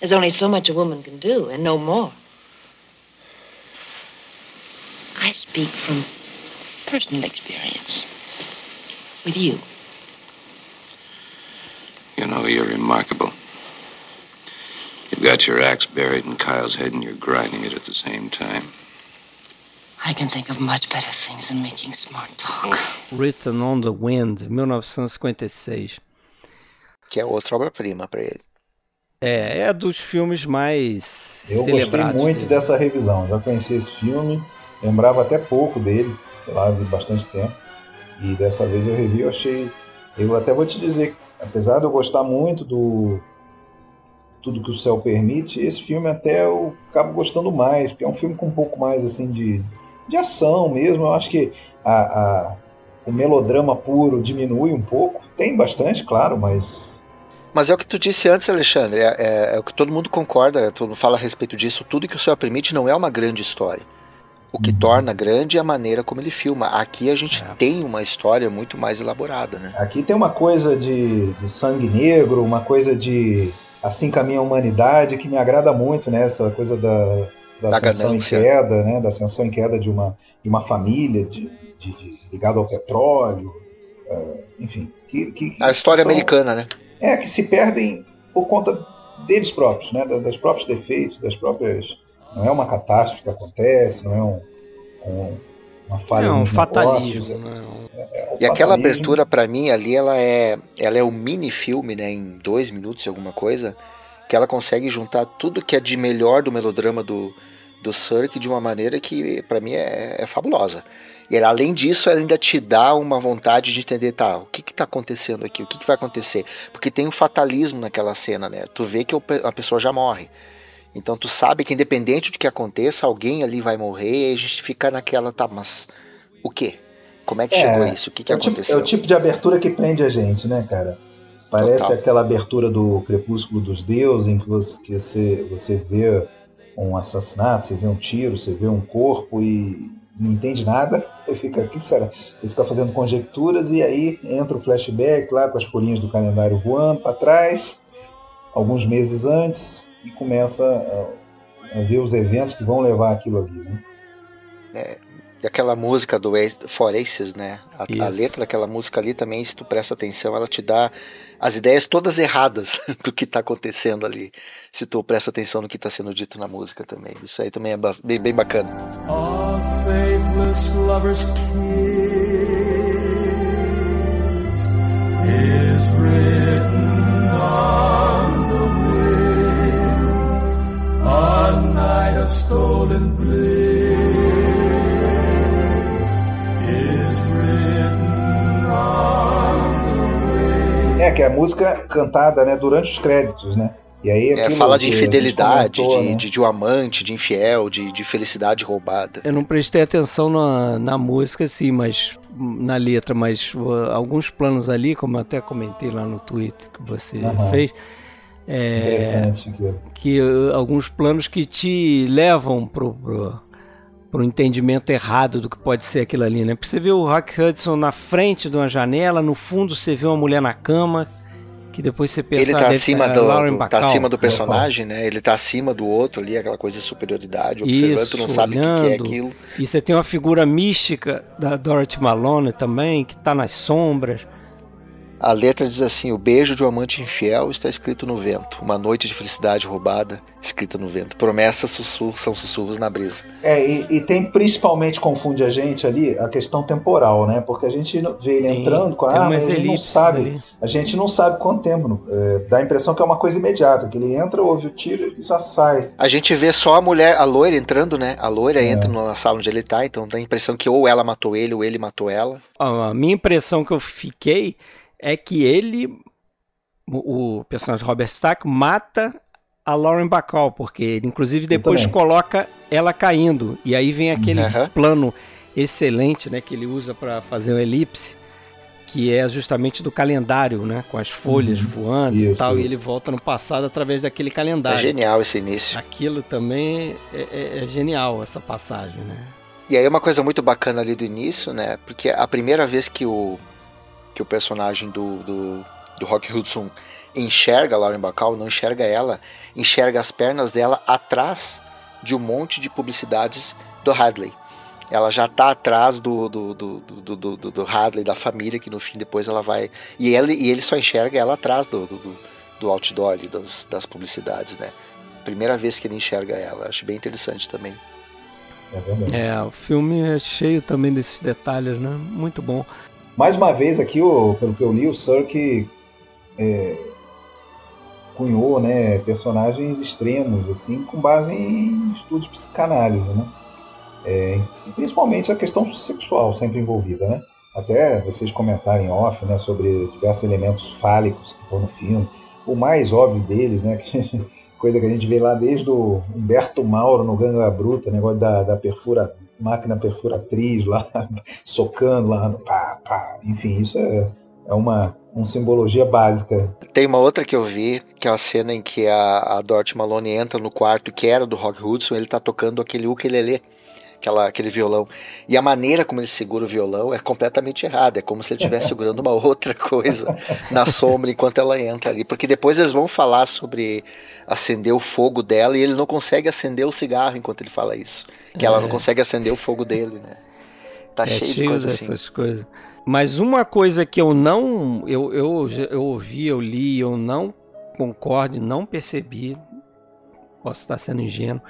There's only so much a woman can do, and no more. I speak from personal experience. With you. You know, you're remarkable. You've got your axe buried in Kyle's head and you're grinding it at the same time. I can think of much better things than making smart talk. Written on the Wind, 1956. Que é outra obra-prima para ele. É, é dos filmes mais Eu gostei muito dele. dessa revisão. Já conheci esse filme, lembrava até pouco dele, sei lá, vi bastante tempo. E dessa vez eu revi, eu achei. Eu até vou te dizer, apesar de eu gostar muito do Tudo que o Céu Permite, esse filme até eu acabo gostando mais, porque é um filme com um pouco mais assim de, de ação mesmo. Eu acho que a, a- o melodrama puro diminui um pouco. Tem bastante, claro, mas Mas é o que tu disse antes, Alexandre. É, é- é o que todo mundo concorda, todo mundo fala a respeito disso. Tudo que o céu permite não é uma grande história. O que Uhum. torna grande é a maneira como ele filma. Aqui a gente É. tem uma história muito mais elaborada, né? Aqui tem uma coisa de, de sangue negro, uma coisa de assim caminha a humanidade que me agrada muito, né? Essa coisa da, da, Da ascensão ganância. em queda, né? Da ascensão em queda de uma, de uma família de, de, de- ligada ao petróleo, eh, enfim. Que, que, que A história são- americana, né? É, que se perdem por conta deles próprios, né? Da- Das próprios defeitos, das próprias. Não é uma catástrofe que acontece, não é um, um- uma falha É um fatalismo, negócios, né? Um- é E aquela fatalismo. abertura, pra mim, ali, ela é, ela é um mini filme, né? Em dois minutos e alguma coisa, que ela consegue juntar tudo que é de melhor do melodrama do, do Cirque de uma maneira que, pra mim, é, é fabulosa. E ela, além disso, ela ainda te dá uma vontade de entender, tá, o que que tá acontecendo aqui? O que que vai acontecer? Porque tem um fatalismo naquela cena, né? Tu vê que a pessoa já morre. Então tu sabe que independente do que aconteça, alguém ali vai morrer e a gente fica naquela, tá, mas o quê? Como é que É, chegou isso? O que, que é, o tipo, é aconteceu? o tipo de abertura que prende a gente, né, cara? Parece Total. aquela abertura do Crepúsculo dos Deuses, em que você, que você, você vê um assassinato, você vê um tiro, você vê um corpo e não entende nada. *laughs* Você fica aqui, será? Você fica fazendo conjecturas e aí entra o flashback lá com as folhinhas do calendário voando para trás, alguns meses antes, e começa a, a ver os eventos que vão levar aquilo ali. Né? E aquela música do For Aces, né? A, a letra daquela música ali também, se tu presta atenção, ela te dá as ideias todas erradas *laughs* do que tá acontecendo ali. Se tu presta atenção no que tá sendo dito na música também. Isso aí também é bem, bem bacana. Faithless lover's kiss is written night of stolen bliss is written on the wind. É, que é a música cantada né, durante os créditos, né? E aí É, fala de infidelidade, comentou, de, né? de, de um amante, de infiel, de, de felicidade roubada. Eu não prestei atenção na, na música, sim, mas na letra, mas uh, alguns planos ali, como eu até comentei lá no Twitter que você Aham. fez, é, que uh, alguns planos que te levam pro, pro, pro entendimento errado do que pode ser aquilo ali, né? Porque você vê o Rock Hudson na frente de uma janela, no fundo você vê uma mulher na cama, que depois você pensa Ele ah, tá acima, do, do- tá acima do personagem, né? Ele tá acima do outro ali, aquela coisa de superioridade, observando, tu não Isso, sabe o que, que é aquilo. E você tem uma figura mística da Dorothy Malone também, que tá nas sombras. A letra diz assim: O beijo de um amante infiel está escrito no vento. Uma noite de felicidade roubada, escrita no vento. Promessas sussurros, são sussurros na brisa. É, e, e tem principalmente confunde a gente ali a questão temporal, né? Porque a gente não- vê ele Tem- entrando com a tem arma e a gente não sabe. ali. A gente não sabe quanto tempo. é, dá a impressão que é uma coisa imediata, que ele entra, ouve o tiro e já sai. A gente vê só a mulher, a loira entrando, né? A loira É. entra na sala onde ele tá, então dá a impressão que ou ela matou ele ou ele matou ela. A minha impressão que eu fiquei é que ele, o, o personagem Robert Stack, mata a Lauren Bacall, porque ele inclusive depois coloca ela caindo. E aí vem aquele Aham. plano excelente né, que ele usa para fazer um elipse, que é justamente do calendário, né? Com as folhas Uhum. voando e Isso, tal. E isso. ele volta no passado através daquele É calendário. genial esse início. Aquilo também é, é- é genial, essa passagem, né? E aí uma coisa muito bacana ali do início, né? Porque a primeira vez que o, que o personagem do, do, do Rock Hudson enxerga a Lauren Bacall, não enxerga ela, enxerga as pernas dela atrás de um monte de publicidades do Hadley. Ela já tá atrás do, do, do, do, do, do- Hadley, da família, que no fim depois ela vai. E ele, e ele só enxerga ela atrás do, do, do, do outdoor ali, das, das publicidades, né? Primeira vez que ele enxerga ela. Acho bem interessante também. É. É, o filme é cheio também desses detalhes, né? Muito bom. Mais uma vez aqui, o, pelo que eu li, o Sirk é, cunhou né, personagens extremos, assim, com base em estudos de psicanálise, né? É, e principalmente a questão sexual sempre envolvida, né? Até vocês comentarem off, né, sobre diversos elementos fálicos que estão no filme. O mais óbvio deles, né, *laughs* que, coisa que a gente vê lá desde o Humberto Mauro no Ganga Bruta, negócio da, da perfura, máquina perfuratriz lá, *laughs* socando lá, pá, pá. enfim, isso é, é uma, uma simbologia básica. Tem uma outra que eu vi, que é a cena em que a, a Dorothy Malone entra no quarto que era do Rock Hudson, ele tá tocando aquele ukulele aquela, aquele violão. E a maneira como ele segura o violão é completamente errada. É como se ele estivesse segurando uma *laughs* outra coisa na sombra enquanto ela entra ali. Porque depois eles vão falar sobre acender o fogo dela e ele não consegue acender o cigarro enquanto ele fala isso. Que é. ela não é. consegue acender o fogo dele, né? Tá é cheio, cheio de coisas dessas assim. coisas. Mas uma coisa que eu não. Eu, eu, eu ouvi, eu li, eu não concordo, não percebi. Posso estar sendo ingênuo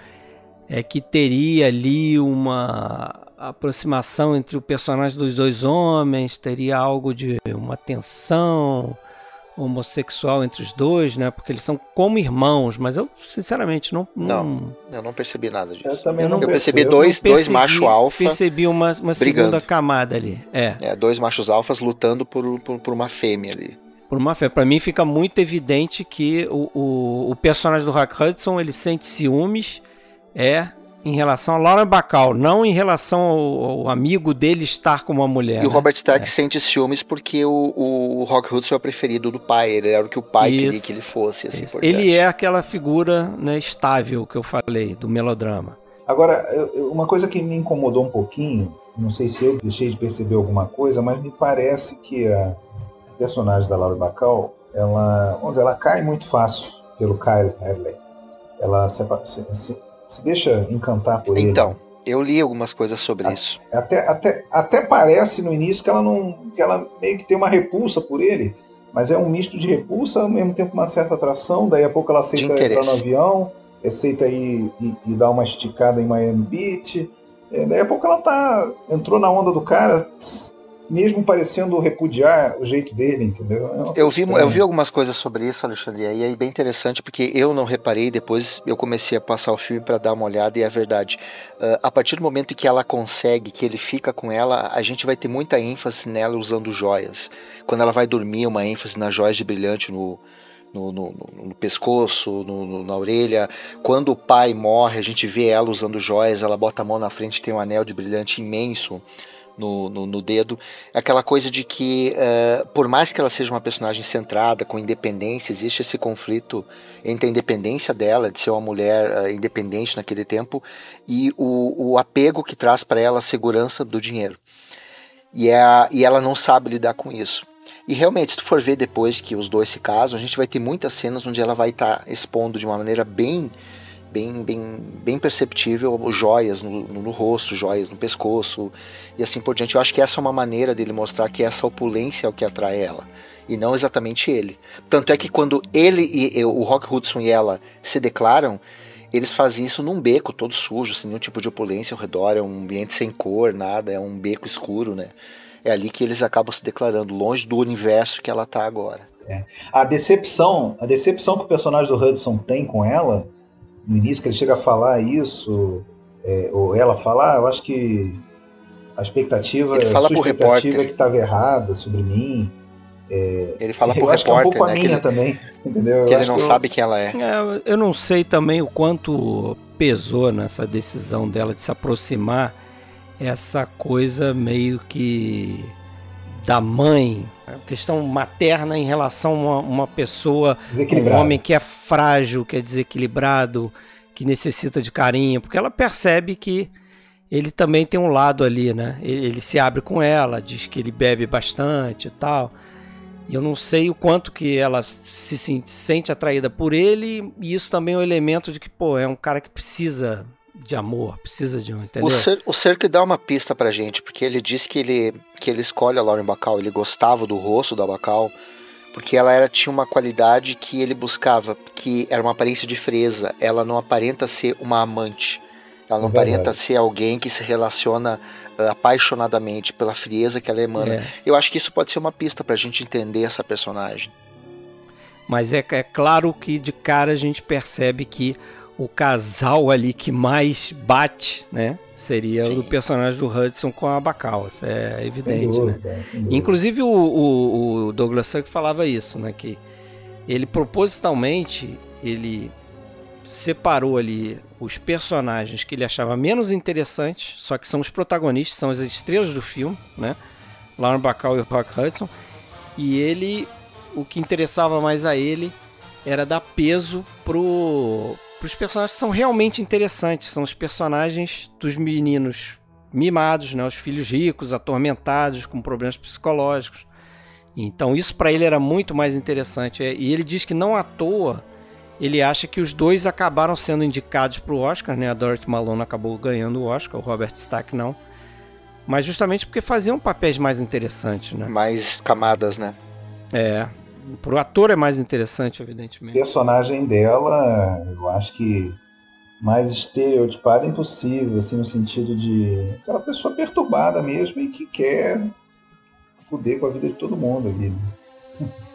é que teria ali uma aproximação entre o personagem dos dois homens, teria algo de uma tensão homossexual entre os dois, né? Porque eles são como irmãos, mas eu sinceramente não não, não eu não percebi nada disso. Eu também não, eu percebi, percebi dois percebi, dois macho alfa. Percebi uma, uma segunda camada ali. É. é. dois machos alfas lutando por, por, por uma fêmea ali por uma fé. Para mim fica muito evidente que o, o, o personagem do Hack Hudson ele sente ciúmes é em relação a Lauren Bacall, não em relação ao, ao, amigo dele estar com uma mulher. E o né? Robert Stack é. sente ciúmes porque o, o Rock Hudson é o preferido do pai, ele era o que o pai isso, queria que ele fosse. Assim, ele é aquela figura né, estável que eu falei, do melodrama. Agora, uma coisa que me incomodou um pouquinho, não sei se eu deixei de perceber alguma coisa, mas me parece que a personagem da Laura Bacall, ela, vamos dizer, ela cai muito fácil pelo Kyle Hadley. Ela se, se, se deixa encantar por então, ele. Então, eu li algumas coisas sobre a, isso. Até, até, até parece no início que ela não. que ela meio que tem uma repulsa por ele, mas é um misto de repulsa, ao mesmo tempo uma certa atração, daí a pouco ela aceita entrar no avião, aceita ir e, e dar uma esticada em Miami Beach. É, daí a pouco ela tá. entrou na onda do cara, mesmo parecendo repudiar o jeito dele, entendeu? É eu, vi, eu vi algumas coisas sobre isso, Alexandre, e é bem interessante porque eu não reparei, depois eu comecei a passar o filme para dar uma olhada e é verdade. Uh, a partir do momento que ela consegue, que ele fica com ela, a gente vai ter muita ênfase nela usando joias. Quando ela vai dormir, uma ênfase nas joias de brilhante no, no, no, no, pescoço, no, na orelha. Quando o pai morre, a gente vê ela usando joias, ela bota a mão na frente, tem um anel de brilhante imenso no, no, no dedo. Aquela coisa de que, uh, por mais que ela seja uma personagem centrada, com independência, existe esse conflito entre a independência dela, de ser uma mulher uh, independente naquele tempo, e o, o apego que traz para ela a segurança do dinheiro. E, é, e ela não sabe lidar com isso. E realmente, se tu for ver depois que os dois se casam, a gente vai ter muitas cenas onde ela vai estar tá expondo de uma maneira bem bem, bem, bem perceptível joias no, no, no, rosto, joias no pescoço e assim por diante. Eu acho que essa é uma maneira dele mostrar que essa opulência é o que atrai ela e não exatamente ele. Tanto é que quando ele e o Rock Hudson e ela se declaram, eles fazem isso num beco todo sujo, sem nenhum tipo de opulência ao redor, é um ambiente sem cor, nada, é um beco escuro, né? É ali que eles acabam se declarando, longe do universo que ela tá agora. É. A decepção, a decepção que o personagem do Hudson tem com ela no início que ele chega a falar isso, é, ou ela falar, ah, eu acho que a expectativa, ele fala a sua expectativa é que estava errada sobre mim. É, ele fala *laughs* pro eu acho repórter, que é um pouco né, a minha ele, também, *laughs* entendeu? Que eu ele não que sabe eu, quem ela é. é. Eu não sei também o quanto pesou nessa decisão dela de se aproximar essa coisa meio que da mãe, questão materna em relação a uma, uma pessoa, um homem que é frágil, que é desequilibrado, que necessita de carinho, porque ela percebe que ele também tem um lado ali, né? Ele, ele se abre com ela, diz que ele bebe bastante e tal. E eu não sei o quanto que ela se, se sente atraída por ele, e isso também é um elemento de que, pô, é um cara que precisa de amor, precisa de um, entendeu? O, Ser, o Cirque dá uma pista pra gente, porque ele diz que ele, que ele escolhe a Lauren Bacall, ele gostava do rosto da Bacall, porque ela era, tinha uma qualidade que ele buscava, que era uma aparência de fresa, ela não aparenta ser uma amante. Ela não é aparenta ser alguém que se relaciona uh, apaixonadamente pela frieza que ela emana. É. Eu acho que isso pode ser uma pista pra gente entender essa personagem. Mas é, é claro que de cara a gente percebe que o casal ali que mais bate, né? Seria Sim. o personagem do Hudson com a Bacall. Isso é evidente, dúvida, né? Inclusive o, o, o Douglas Sirk falava isso, né? Que ele propositalmente ele separou ali os personagens que ele achava menos interessantes, só que são os protagonistas, são as estrelas do filme, né? Lauren Bacall e o Rock Hudson. E ele, o que interessava mais a ele era dar peso pro para os personagens que são realmente interessantes. São os personagens dos meninos mimados, né? Os filhos ricos, atormentados, com problemas psicológicos. Então isso para ele era muito mais interessante. E ele diz que não à toa ele acha que os dois acabaram sendo indicados para o Oscar, né? A Dorothy Malone acabou ganhando o Oscar, o Robert Stack não. Mas justamente porque faziam papéis mais interessantes, né? Mais camadas, né? É, Pro ator é mais interessante, evidentemente. O personagem dela, eu acho que mais estereotipada impossível, assim, no sentido de aquela pessoa perturbada mesmo e que quer fuder com a vida de todo mundo ali. Né? *laughs*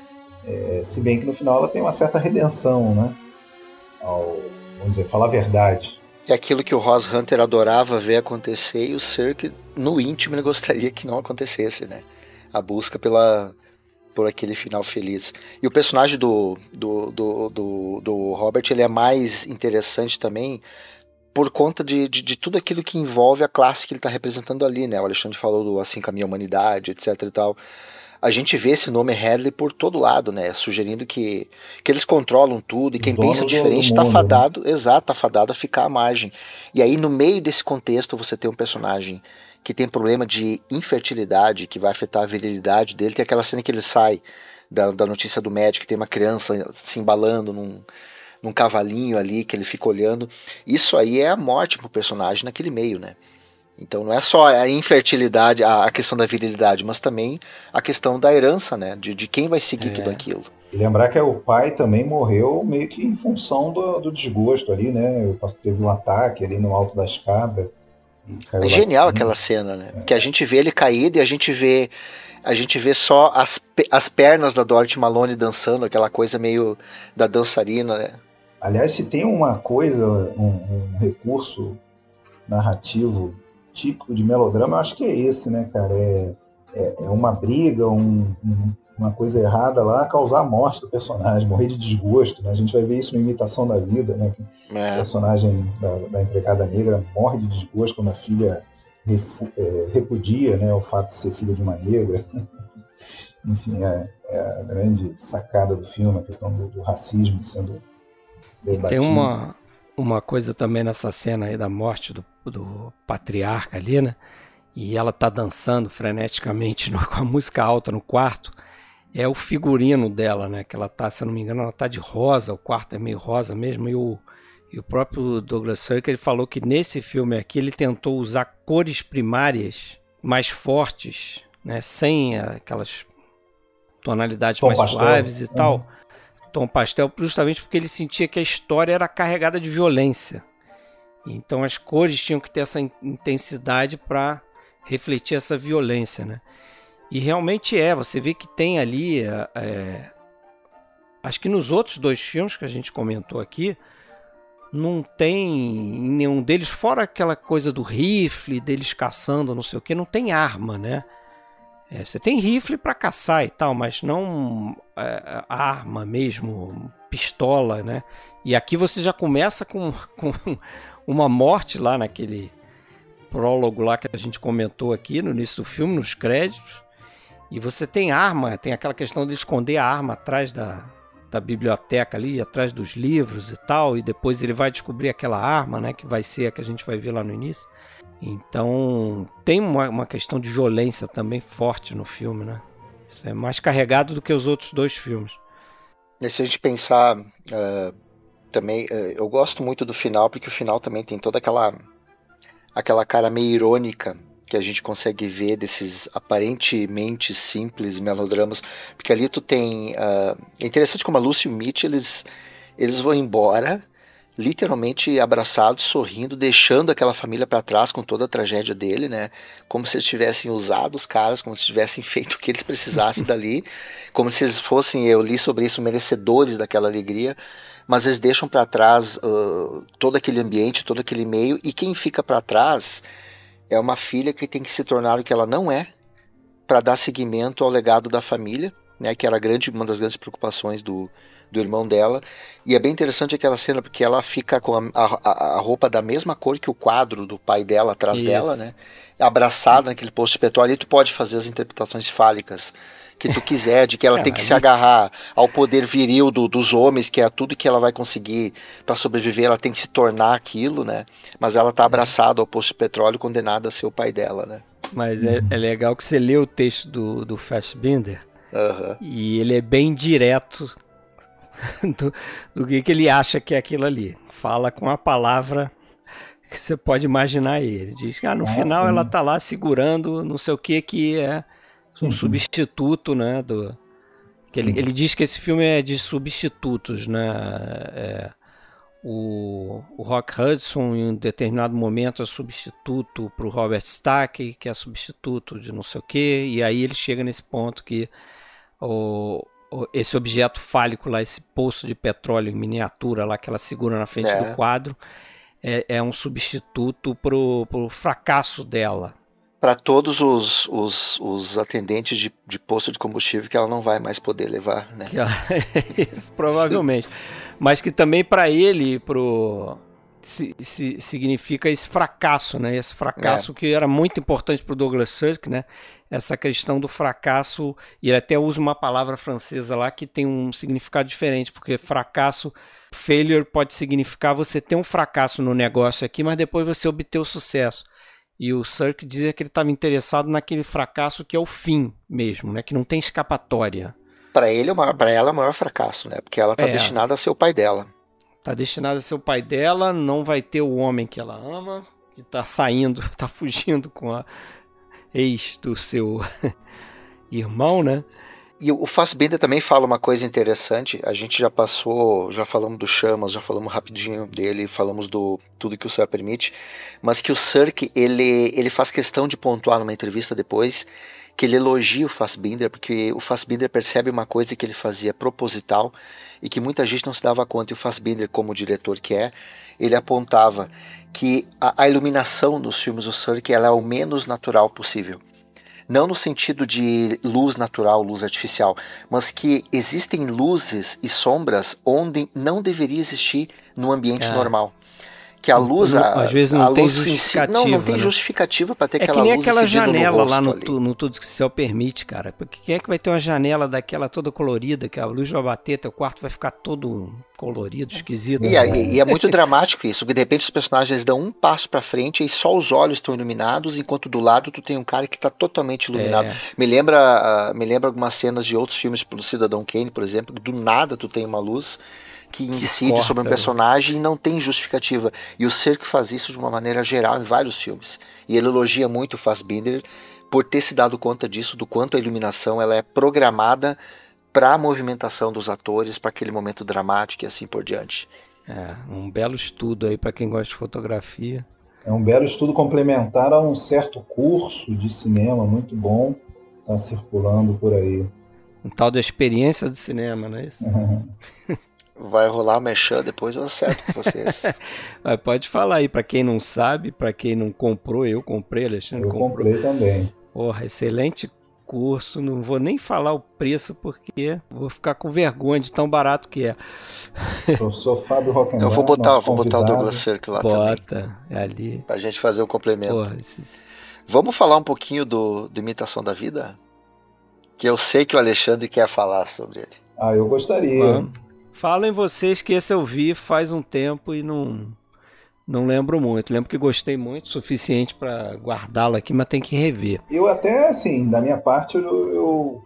É, se bem que no final ela tem uma certa redenção, né? Ao, vamos dizer, falar a verdade. É aquilo que o Ross Hunter adorava ver acontecer e o Cirque, no íntimo, ele gostaria que não acontecesse, né? A busca pela por aquele final feliz. E o personagem do, do, do, do, do Robert ele é mais interessante também por conta de, de, de, tudo aquilo que envolve a classe que ele está representando ali, né? O Alexandre falou do Assim Caminha a Humanidade, etc e tal. A gente vê esse nome Hadley por todo lado, né? Sugerindo que, que eles controlam tudo e quem pensa diferente está né? fadado, né? exato, tá fadado a ficar à margem. E aí, no meio desse contexto, você tem um personagem que tem problema de infertilidade, que vai afetar a virilidade dele. Tem aquela cena que ele sai da, da notícia do médico, que tem uma criança se embalando num, num cavalinho ali, que ele fica olhando. Isso aí é a morte pro personagem naquele meio, né? Então não é só a infertilidade, a, questão da virilidade, mas também a questão da herança, né? De, de quem vai seguir é. tudo aquilo. E lembrar que o pai também morreu meio que em função do, do desgosto ali, né? Teve um ataque ali no alto da escada. É genial aquela cena, né? É. Que a gente vê ele caído e a gente vê a gente vê só as, as pernas da Dorothy Malone dançando, aquela coisa meio da dançarina, né? Aliás, se tem uma coisa, um, um recurso narrativo típico de melodrama, eu acho que é esse, né, cara? É, é, é uma briga, um, um, uma coisa errada lá causar a morte do personagem, morrer de desgosto. Né? A gente vai ver isso na Imitação da Vida, né? É. O personagem da, da, empregada negra morre de desgosto quando a filha refu, é, repudia né, o fato de ser filha de uma negra. *laughs* Enfim, é, é, a grande sacada do filme, a questão do, do racismo sendo debatido. Tem uma, uma coisa também nessa cena aí da morte do, do patriarca ali, né? E ela tá dançando freneticamente *laughs* no, com a música alta no quarto é o figurino dela, né? Que ela tá, se eu não me engano, ela tá de rosa, o quarto é meio rosa mesmo, e o, e o próprio Douglas Sirk ele falou que nesse filme aqui ele tentou usar cores primárias mais fortes, né? Sem aquelas tonalidades tom mais pastel. suaves e tal. Uhum. Tom pastel, justamente porque ele sentia que a história era carregada de violência. Então as cores tinham que ter essa intensidade para refletir essa violência, né? E realmente é, você vê que tem ali. É, é, acho que nos outros dois filmes que a gente comentou aqui, não tem nenhum deles, fora aquela coisa do rifle, deles caçando, não sei o que, não tem arma, né? É, você tem rifle para caçar e tal, mas não é, arma mesmo, pistola, né? E aqui você já começa com, *laughs* com uma morte lá naquele prólogo lá que a gente comentou aqui no início do filme, nos créditos. E você tem arma, tem aquela questão de esconder a arma atrás da, da biblioteca ali, atrás dos livros e tal, e depois ele vai descobrir aquela arma, né, que vai ser a que a gente vai ver lá no início. Então, tem uma, uma questão de violência também forte no filme, né? Isso é mais carregado do que os outros dois filmes. E se a gente pensar uh, também, uh, eu gosto muito do final, porque o final também tem toda aquela aquela cara meio irônica que a gente consegue ver desses aparentemente simples melodramas, porque ali tu tem uh, é interessante como a Lucy e o Mitch eles eles vão embora literalmente abraçado, sorrindo, deixando aquela família para trás com toda a tragédia dele, né? Como se eles tivessem usado os caras, como se tivessem *laughs* feito o que eles precisassem dali, como se eles fossem, eu li sobre isso, merecedores daquela alegria, mas eles deixam para trás uh, todo aquele ambiente, todo aquele meio, e quem fica para trás é uma filha que tem que se tornar o que ela não é para dar seguimento ao legado da família, né? Que era grande, uma das grandes preocupações do do irmão dela. E é bem interessante aquela cena porque ela fica com a, a, a roupa da mesma cor que o quadro do pai dela atrás Isso. dela, né? Abraçada naquele posto de petróleo. E tu pode fazer as interpretações fálicas que tu quiser, de que ela é, tem que se agarrar ao poder viril do, dos homens, que é tudo que ela vai conseguir para sobreviver, ela tem que se tornar aquilo, né? Mas ela tá é. abraçada ao posto de petróleo, condenada a ser o pai dela, né? Mas é, é legal que você lê o texto do, do Fassbinder uhum. e ele é bem direto *laughs* do, do que, que ele acha que é aquilo ali. Fala com a palavra que você pode imaginar ele. Diz que ah, no ah, final sim. ela tá lá segurando não sei o que que é um uhum. substituto, né? Do, ele, ele, diz que esse filme é de substitutos, né? É, o, o Rock Hudson, em um determinado momento, é substituto para o Robert Stack, que é substituto de não sei o que, e aí ele chega nesse ponto que o, esse objeto fálico lá, esse poço de petróleo em miniatura lá que ela segura na frente é. do quadro, é, é, um substituto pro, pro fracasso dela. Para todos os, os, os atendentes de, de, posto de combustível que ela não vai mais poder levar, né? Ela, *laughs* isso, provavelmente. Mas que também para ele, pro se, se, significa esse fracasso, né? Esse fracasso é. que era muito importante para o Douglas Sirk, né? essa questão do fracasso, e ele até usa uma palavra francesa lá que tem um significado diferente, porque fracasso, failure pode significar você ter um fracasso no negócio aqui, mas depois você obter o sucesso. E o Cirque dizia que ele estava interessado naquele fracasso que é o fim mesmo, né? que não tem escapatória. Para ele, para ela é o maior fracasso, né? Porque ela está é. destinada a ser o pai dela. Está destinada a ser o pai dela, não vai ter o homem que ela ama, que está saindo, está *laughs* fugindo com a ex do seu *laughs* irmão, né? E o Fassbender também fala uma coisa interessante. A gente já passou, já falamos do Chamas, já falamos rapidinho dele, falamos do tudo que o céu permite, mas que o Sirk ele ele faz questão de pontuar numa entrevista depois que ele elogia o Fassbinder porque o Fassbinder percebe uma coisa que ele fazia proposital e que muita gente não se dava conta. E o Fassbinder, como diretor que é, ele apontava que a, a iluminação nos filmes do Sirk ela é o menos natural possível. Não no sentido de luz natural, luz artificial, mas que existem luzes e sombras onde não deveria existir no ambiente é. normal que a luz a, às vezes não tem justificativa não, não tem né? justificativa para ter é aquela que nem luz aquela janela no lá no, tu, no tudo que o céu permite cara porque quem é que vai ter uma janela daquela toda colorida que a luz vai bater teu quarto vai ficar todo colorido esquisito e, né? e, e é muito dramático isso porque de repente os personagens dão um passo para frente e só os olhos estão iluminados enquanto do lado tu tem um cara que está totalmente iluminado é. me lembra uh, me lembra algumas cenas de outros filmes pelo Cidadão Kane por exemplo do nada tu tem uma luz que incide que sobre um né? personagem e não tem justificativa. E o Cirque faz isso de uma maneira geral em vários filmes. E ele elogia muito o Fassbinder por ter se dado conta disso, do quanto a iluminação ela é programada para a movimentação dos atores, para aquele momento dramático e assim por diante. É, um belo estudo aí para quem gosta de fotografia. É um belo estudo complementar a um certo curso de cinema muito bom, está circulando por aí. Um tal da experiência do cinema, não é isso? *laughs* Vai rolar mexer depois eu acerto com vocês. *laughs* Mas pode falar aí, para quem não sabe, para quem não comprou, eu comprei, Alexandre eu comprou. comprei também. Porra, excelente curso, não vou nem falar o preço porque vou ficar com vergonha de tão barato que é. Professor Fábio Rock'n'Roll. Eu vou botar, vou botar o Douglas Cirque lá Bota, também. é ali. Pra gente fazer o um complemento. Porra, esses... Vamos falar um pouquinho do, do Imitação da Vida? Que eu sei que o Alexandre quer falar sobre ele. Ah, eu gostaria. Vamos. Falem vocês que esse eu vi faz um tempo e não não lembro muito. Lembro que gostei muito, suficiente para guardá-lo aqui, mas tem que rever. Eu até, assim, da minha parte, eu, eu,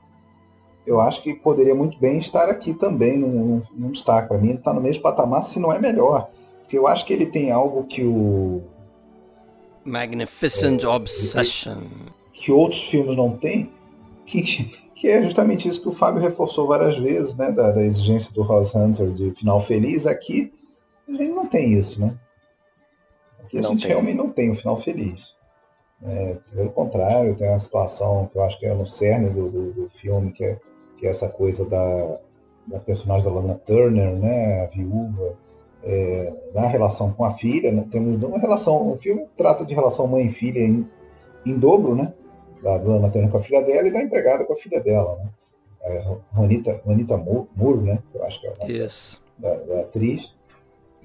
eu acho que poderia muito bem estar aqui também, num, num destaque. Para mim, ele está no mesmo patamar, se não é melhor. Porque eu acho que ele tem algo que o. Magnificent é, Obsession. Que outros filmes não têm. Que, que é justamente isso que o Fábio reforçou várias vezes, né, da, da exigência do Ross Hunter de final feliz. Aqui A gente não tem isso, né? Aqui a Não gente tem. realmente não tem um final feliz. É, pelo contrário, tem uma situação que eu acho que é no cerne do, do, do filme, que é, que é essa coisa da, da personagem da Lana Turner, né, a viúva, é, na relação com a filha, né, temos uma relação, o filme trata de relação mãe e filha em, em dobro, né, da Lana Turner com a filha dela e da empregada com a filha dela, né, é, Juanita, Juanita Moore, né, eu acho que é o nome Isso. da, da atriz,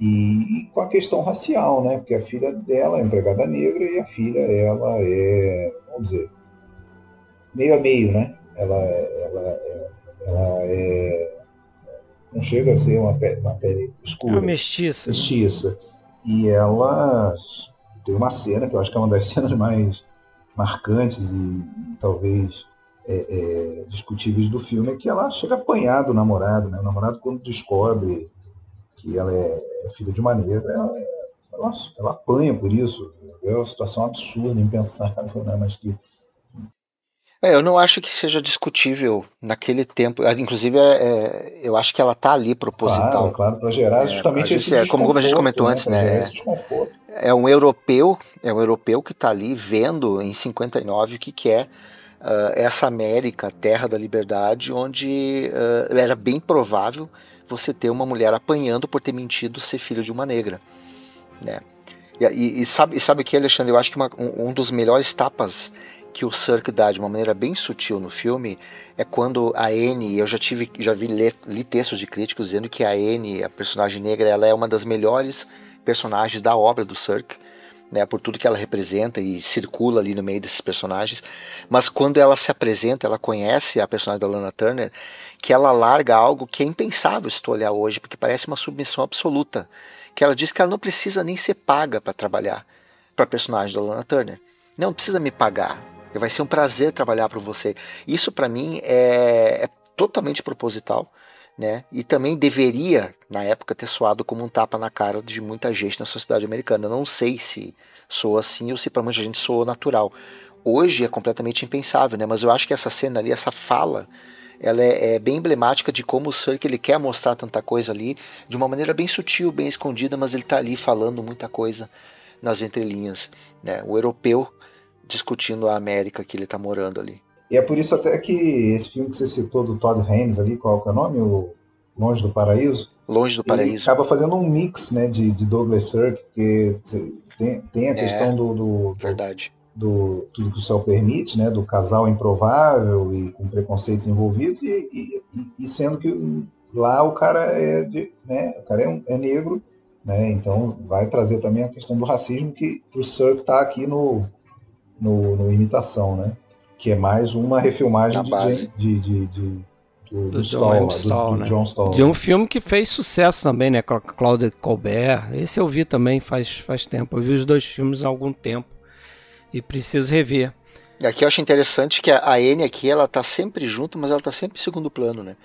e, e com a questão racial, né? Porque a filha dela é empregada negra e a filha, ela é, vamos dizer, meio a meio, né? Ela, ela, é- ela é, não chega a ser uma pele, uma pele É escura, uma mestiça. né? mestiça. E ela tem uma cena que eu acho que é uma das *laughs* cenas mais marcantes e, e talvez é, é, discutíveis do filme, é que ela chega a apanhar do namorado, né? O namorado, quando descobre que ela é, é filha de uma negra, ela, ela, ela apanha por isso. É uma situação absurda, impensável, né? Mas que É, eu não acho que seja discutível naquele tempo. Ah, Inclusive, é, é, eu acho que ela tá ali proposital. Claro, claro, para gerar É, justamente a esse é, como- como a gente comentou antes, né? gerar É. esse desconforto. É um europeu, é um europeu que está ali vendo em 59 o que, que é ah, essa América, terra da liberdade, onde ah, era bem provável você ter uma mulher apanhando por ter mentido ser filho de uma negra, né? E, e- e sabe, sabe o que, Alexandre? Eu acho que uma- um, um dos melhores tapas que o Cirque dá de uma maneira bem sutil no filme é quando a Anne, eu já tive, já vi li, textos de críticos dizendo que a Anne, a personagem negra, ela é uma das melhores personagens da obra do Cirque, né, por tudo que ela representa e circula ali no meio desses personagens. Mas quando ela se apresenta, ela conhece a personagem da Lana Turner, que ela larga algo que é impensável se tu olhar hoje, porque parece uma submissão absoluta. Que ela diz que ela não precisa nem ser paga para trabalhar para a personagem da Lana Turner. Não precisa me pagar. Vai ser um prazer trabalhar para você. Isso para mim é, é totalmente proposital. Né? E também deveria, na época, ter soado como um tapa na cara de muita gente na sociedade americana. Não sei se soou assim ou se para muita gente soou natural. Hoje é completamente impensável, né? mas eu acho que essa cena ali, essa fala, ela é, é bem emblemática de como o Cirque ele quer mostrar tanta coisa ali de uma maneira bem sutil, bem escondida, mas ele está ali falando muita coisa nas entrelinhas. Né? O europeu discutindo a América que ele está morando ali. E é por isso até que esse filme que você citou do Todd Haynes ali, qual que é o nome? O Longe do Paraíso. Longe do Paraíso. acaba fazendo um mix né, de, de Douglas Sirk, porque tem, tem a questão É, do, do, Verdade. do tudo que o céu permite, né, do casal improvável e com preconceitos envolvidos, e, e, e- sendo que lá o cara é, de, né, o cara é, um- é negro, né, então vai trazer também a questão do racismo que o Sirk está aqui no, no, no Imitação, né, que é mais uma refilmagem de. Jane- de, de, de- do, do, Do John lá, do, né? John Stoll. De um filme que fez sucesso também, né? Claudia Colbert. Esse eu vi também faz, faz tempo. Eu vi os dois filmes há algum tempo. E preciso rever. E aqui eu acho interessante que a a Anne aqui, ela tá sempre junto, mas ela tá sempre em segundo plano, né?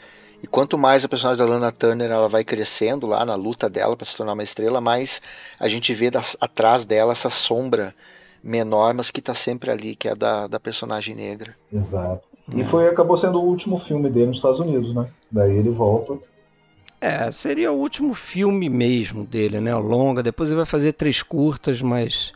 E quanto mais a personagem da Lana Turner ela vai crescendo lá na luta dela para se tornar uma estrela, mais a gente vê das- atrás dela essa sombra menor, mas que tá sempre ali, que é da, da personagem negra. Exato. E foi, acabou sendo o último filme dele nos Estados Unidos, né? Daí ele volta. É, seria o último filme mesmo dele, né? O longa. Depois ele vai fazer três curtas, mas.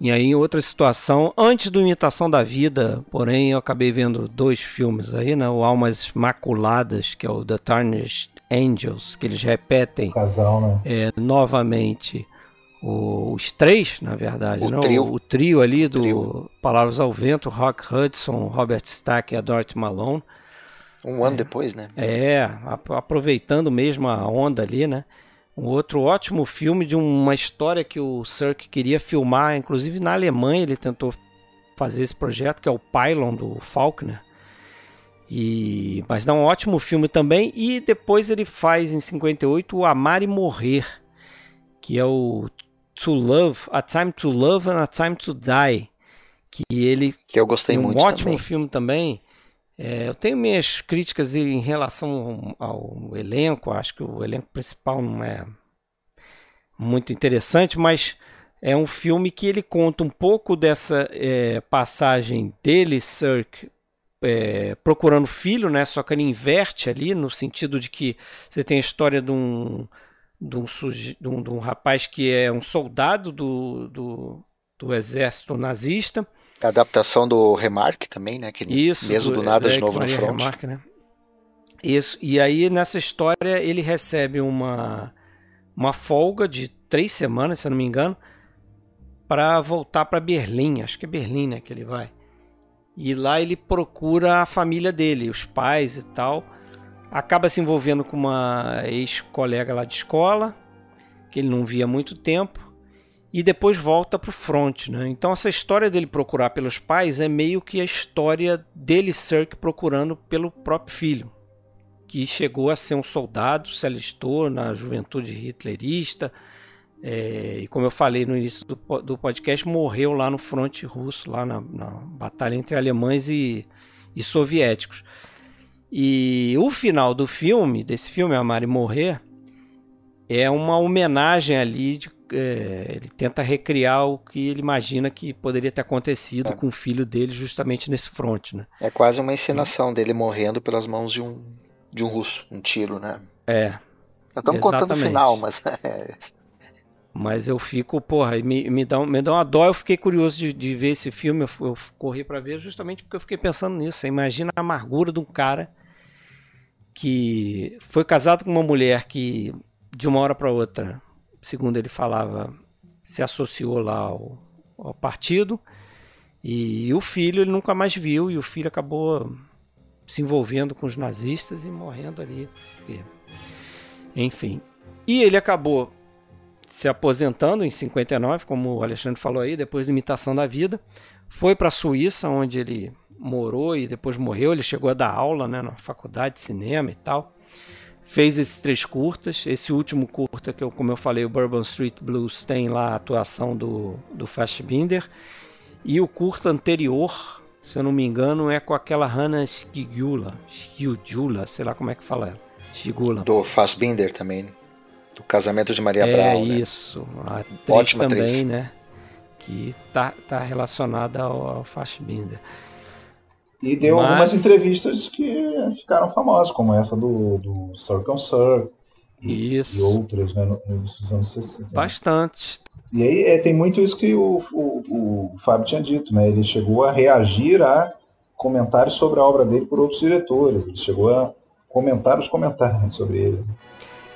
E aí, em outra situação, antes do Imitação da Vida, porém, eu acabei vendo dois filmes aí, né? O Almas Maculadas, que é o The Tarnished Angels, que eles repetem Casal, né? é, novamente o- os três, na verdade, O né? trio. o, trio ali do trio. Palavras ao Vento, Rock Hudson, Robert Stack e a Dorothy Malone. Um ano depois, né? É, ap- aproveitando mesmo a onda ali, né? Um outro ótimo filme de uma história que o Cirque queria filmar, inclusive na Alemanha ele tentou fazer esse projeto, que é o Pylon do Faulkner. E, mas dá um ótimo filme também. E depois ele faz em 58 o Amar e Morrer, que é o To Love, A Time to Love and A Time to Die. Que ele Que eu gostei um muito ótimo também. filme também. É, eu tenho minhas críticas em relação ao, ao elenco. Acho que o elenco principal não é muito interessante, mas é um filme que ele conta um pouco dessa é, passagem dele, Cirque, é, procurando filho, né? Só que ele inverte ali no sentido de que você tem a história de um de um, suje... de um, de um rapaz que é um soldado do, do, do exército nazista. A adaptação do Remarque também, né? Que Isso, mesmo do, nada é, de novo no Maria front. Remarque, né? Isso. E aí, nessa história, ele recebe uma, uma folga de três semanas, se eu não me engano, para voltar para Berlim. Acho que é Berlim, né? Que ele vai. E lá ele procura a família dele, os pais e tal. Acaba se envolvendo com uma ex-colega lá de escola, que ele não via há muito tempo. E depois volta para o front, né? Então essa história dele procurar pelos pais é meio que a história dele, Cirque, procurando pelo próprio filho que chegou a ser um soldado, se alistou na juventude hitlerista, é, e como eu falei no início do, do, podcast, morreu lá no fronte russo, lá na, na batalha entre alemães e, e, soviéticos. E o final do filme, desse filme, Amar e Morrer, é uma homenagem ali, de, é, ele tenta recriar o que ele imagina que poderia ter acontecido é. com o filho dele justamente nesse fronte. Né? É quase uma encenação dele morrendo pelas mãos de um de um russo, um tiro, né? É. Estamos contando o final, mas. *laughs* mas eu fico, porra, me, me, dá, me dá uma dó. Eu fiquei curioso de, de ver esse filme. Eu, eu corri para ver justamente porque eu fiquei pensando nisso. Você imagina a amargura de um cara que foi casado com uma mulher que, de uma hora para outra, segundo ele falava, se associou lá ao, ao partido. E, e o filho ele nunca mais viu. E o filho acabou se envolvendo com os nazistas e morrendo ali. Enfim. E ele acabou se aposentando em 59, como o Alexandre falou aí, depois da imitação da vida. Foi para a Suíça, onde ele morou e depois morreu. Ele chegou a dar aula né, na faculdade de cinema e tal. Fez esses três curtas. Esse último curta, que eu, como eu falei, o Bourbon Street Blues, tem lá a atuação do, do Fassbinder. E o curta anterior, se eu não me engano, é com aquela Hannah Skigula, Skigula, sei lá como é que fala ela. Skigula. Do Fassbinder também, do Casamento de Maria é Brown. É isso, a atriz Ótima também, atriz. né? Que tá, tá relacionada ao, ao Fassbinder. E deu Mas... algumas entrevistas que ficaram famosas, como essa do, do Circle Circle. E, e, outras né, nos anos 60. Bastante. E aí é, tem muito isso que o, o, o Fábio tinha dito, né? Ele chegou a reagir a comentários sobre a obra dele por outros diretores. Ele chegou a comentar os comentários *laughs* sobre ele.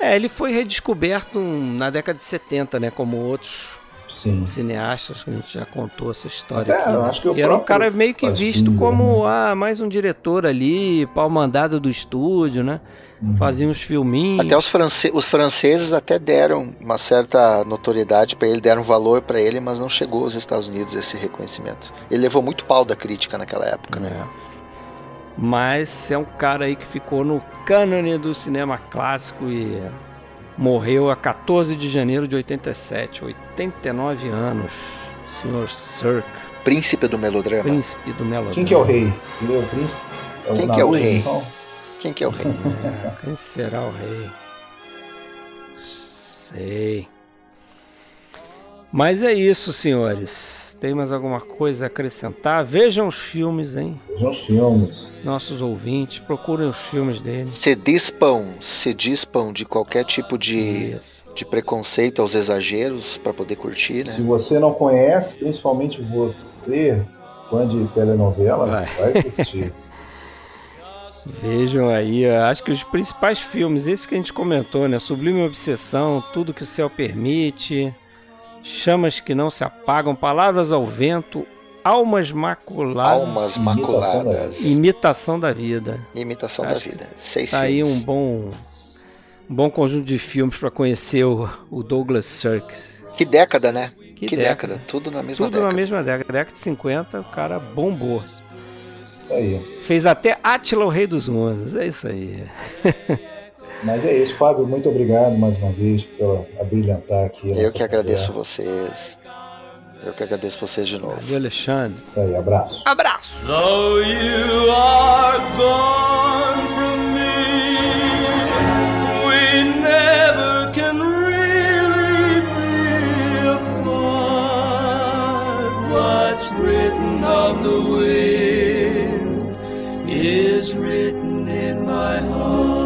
É, ele foi redescoberto na década de 70, né? Como outros Sim. cineastas, que a gente já contou essa história. Até, aqui, né? acho que o e era um cara meio que visto como né? ah, mais um diretor ali, pau mandado do estúdio, né? Uhum. Faziam uns filminhos. Até os, france os franceses até deram uma certa notoriedade para ele, deram valor para ele, mas não chegou aos Estados Unidos esse reconhecimento. Ele levou muito pau da crítica naquela época, né? É. Mas é um cara aí que ficou no cânone do cinema clássico e morreu a 14 de janeiro de 87, 89 anos. Senhor Cirque. Príncipe do melodrama. Príncipe do melodrama. Quem que é o rei? Seria o príncipe? É Quem que é o rei? Então? Quem que é o rei? É, *laughs* quem será o rei? Sei. Mas é isso, senhores. Tem mais alguma coisa a acrescentar? Vejam os filmes, hein? Vejam os filmes. Nossos ouvintes, procurem os filmes dele. Se dispam, se dispam de qualquer tipo de, de preconceito aos exageros para poder curtir, né? Se você não conhece, principalmente você, fã de telenovela, vai, vai curtir. *laughs* Vejam aí, acho que os principais filmes, esse que a gente comentou, né? Sublime Obsessão, Tudo que o Céu Permite, Chamas que Não Se Apagam, Palavras ao Vento, Almas Maculadas. Almas Maculadas. Imitação da Vida. Imitação da Vida. Seis tá filmes. aí um bom, um bom conjunto de filmes para conhecer o, o Douglas Sirk. Que década, né? Que, que década. década. Tudo na mesma Tudo década. na mesma década. Década de 50, o cara bombou. Isso aí. Fez até Átila, o Rei dos Mundos. É isso aí. *laughs* Mas é isso, Fábio. Muito obrigado mais uma vez por abrilhantar aqui. Eu que agradeço vocês. Eu que agradeço vocês de novo. Valeu, Alexandre. Isso aí, abraço. Abraço. Though you are gone from me, we never can really be apart. What's written on the wind is written in my heart.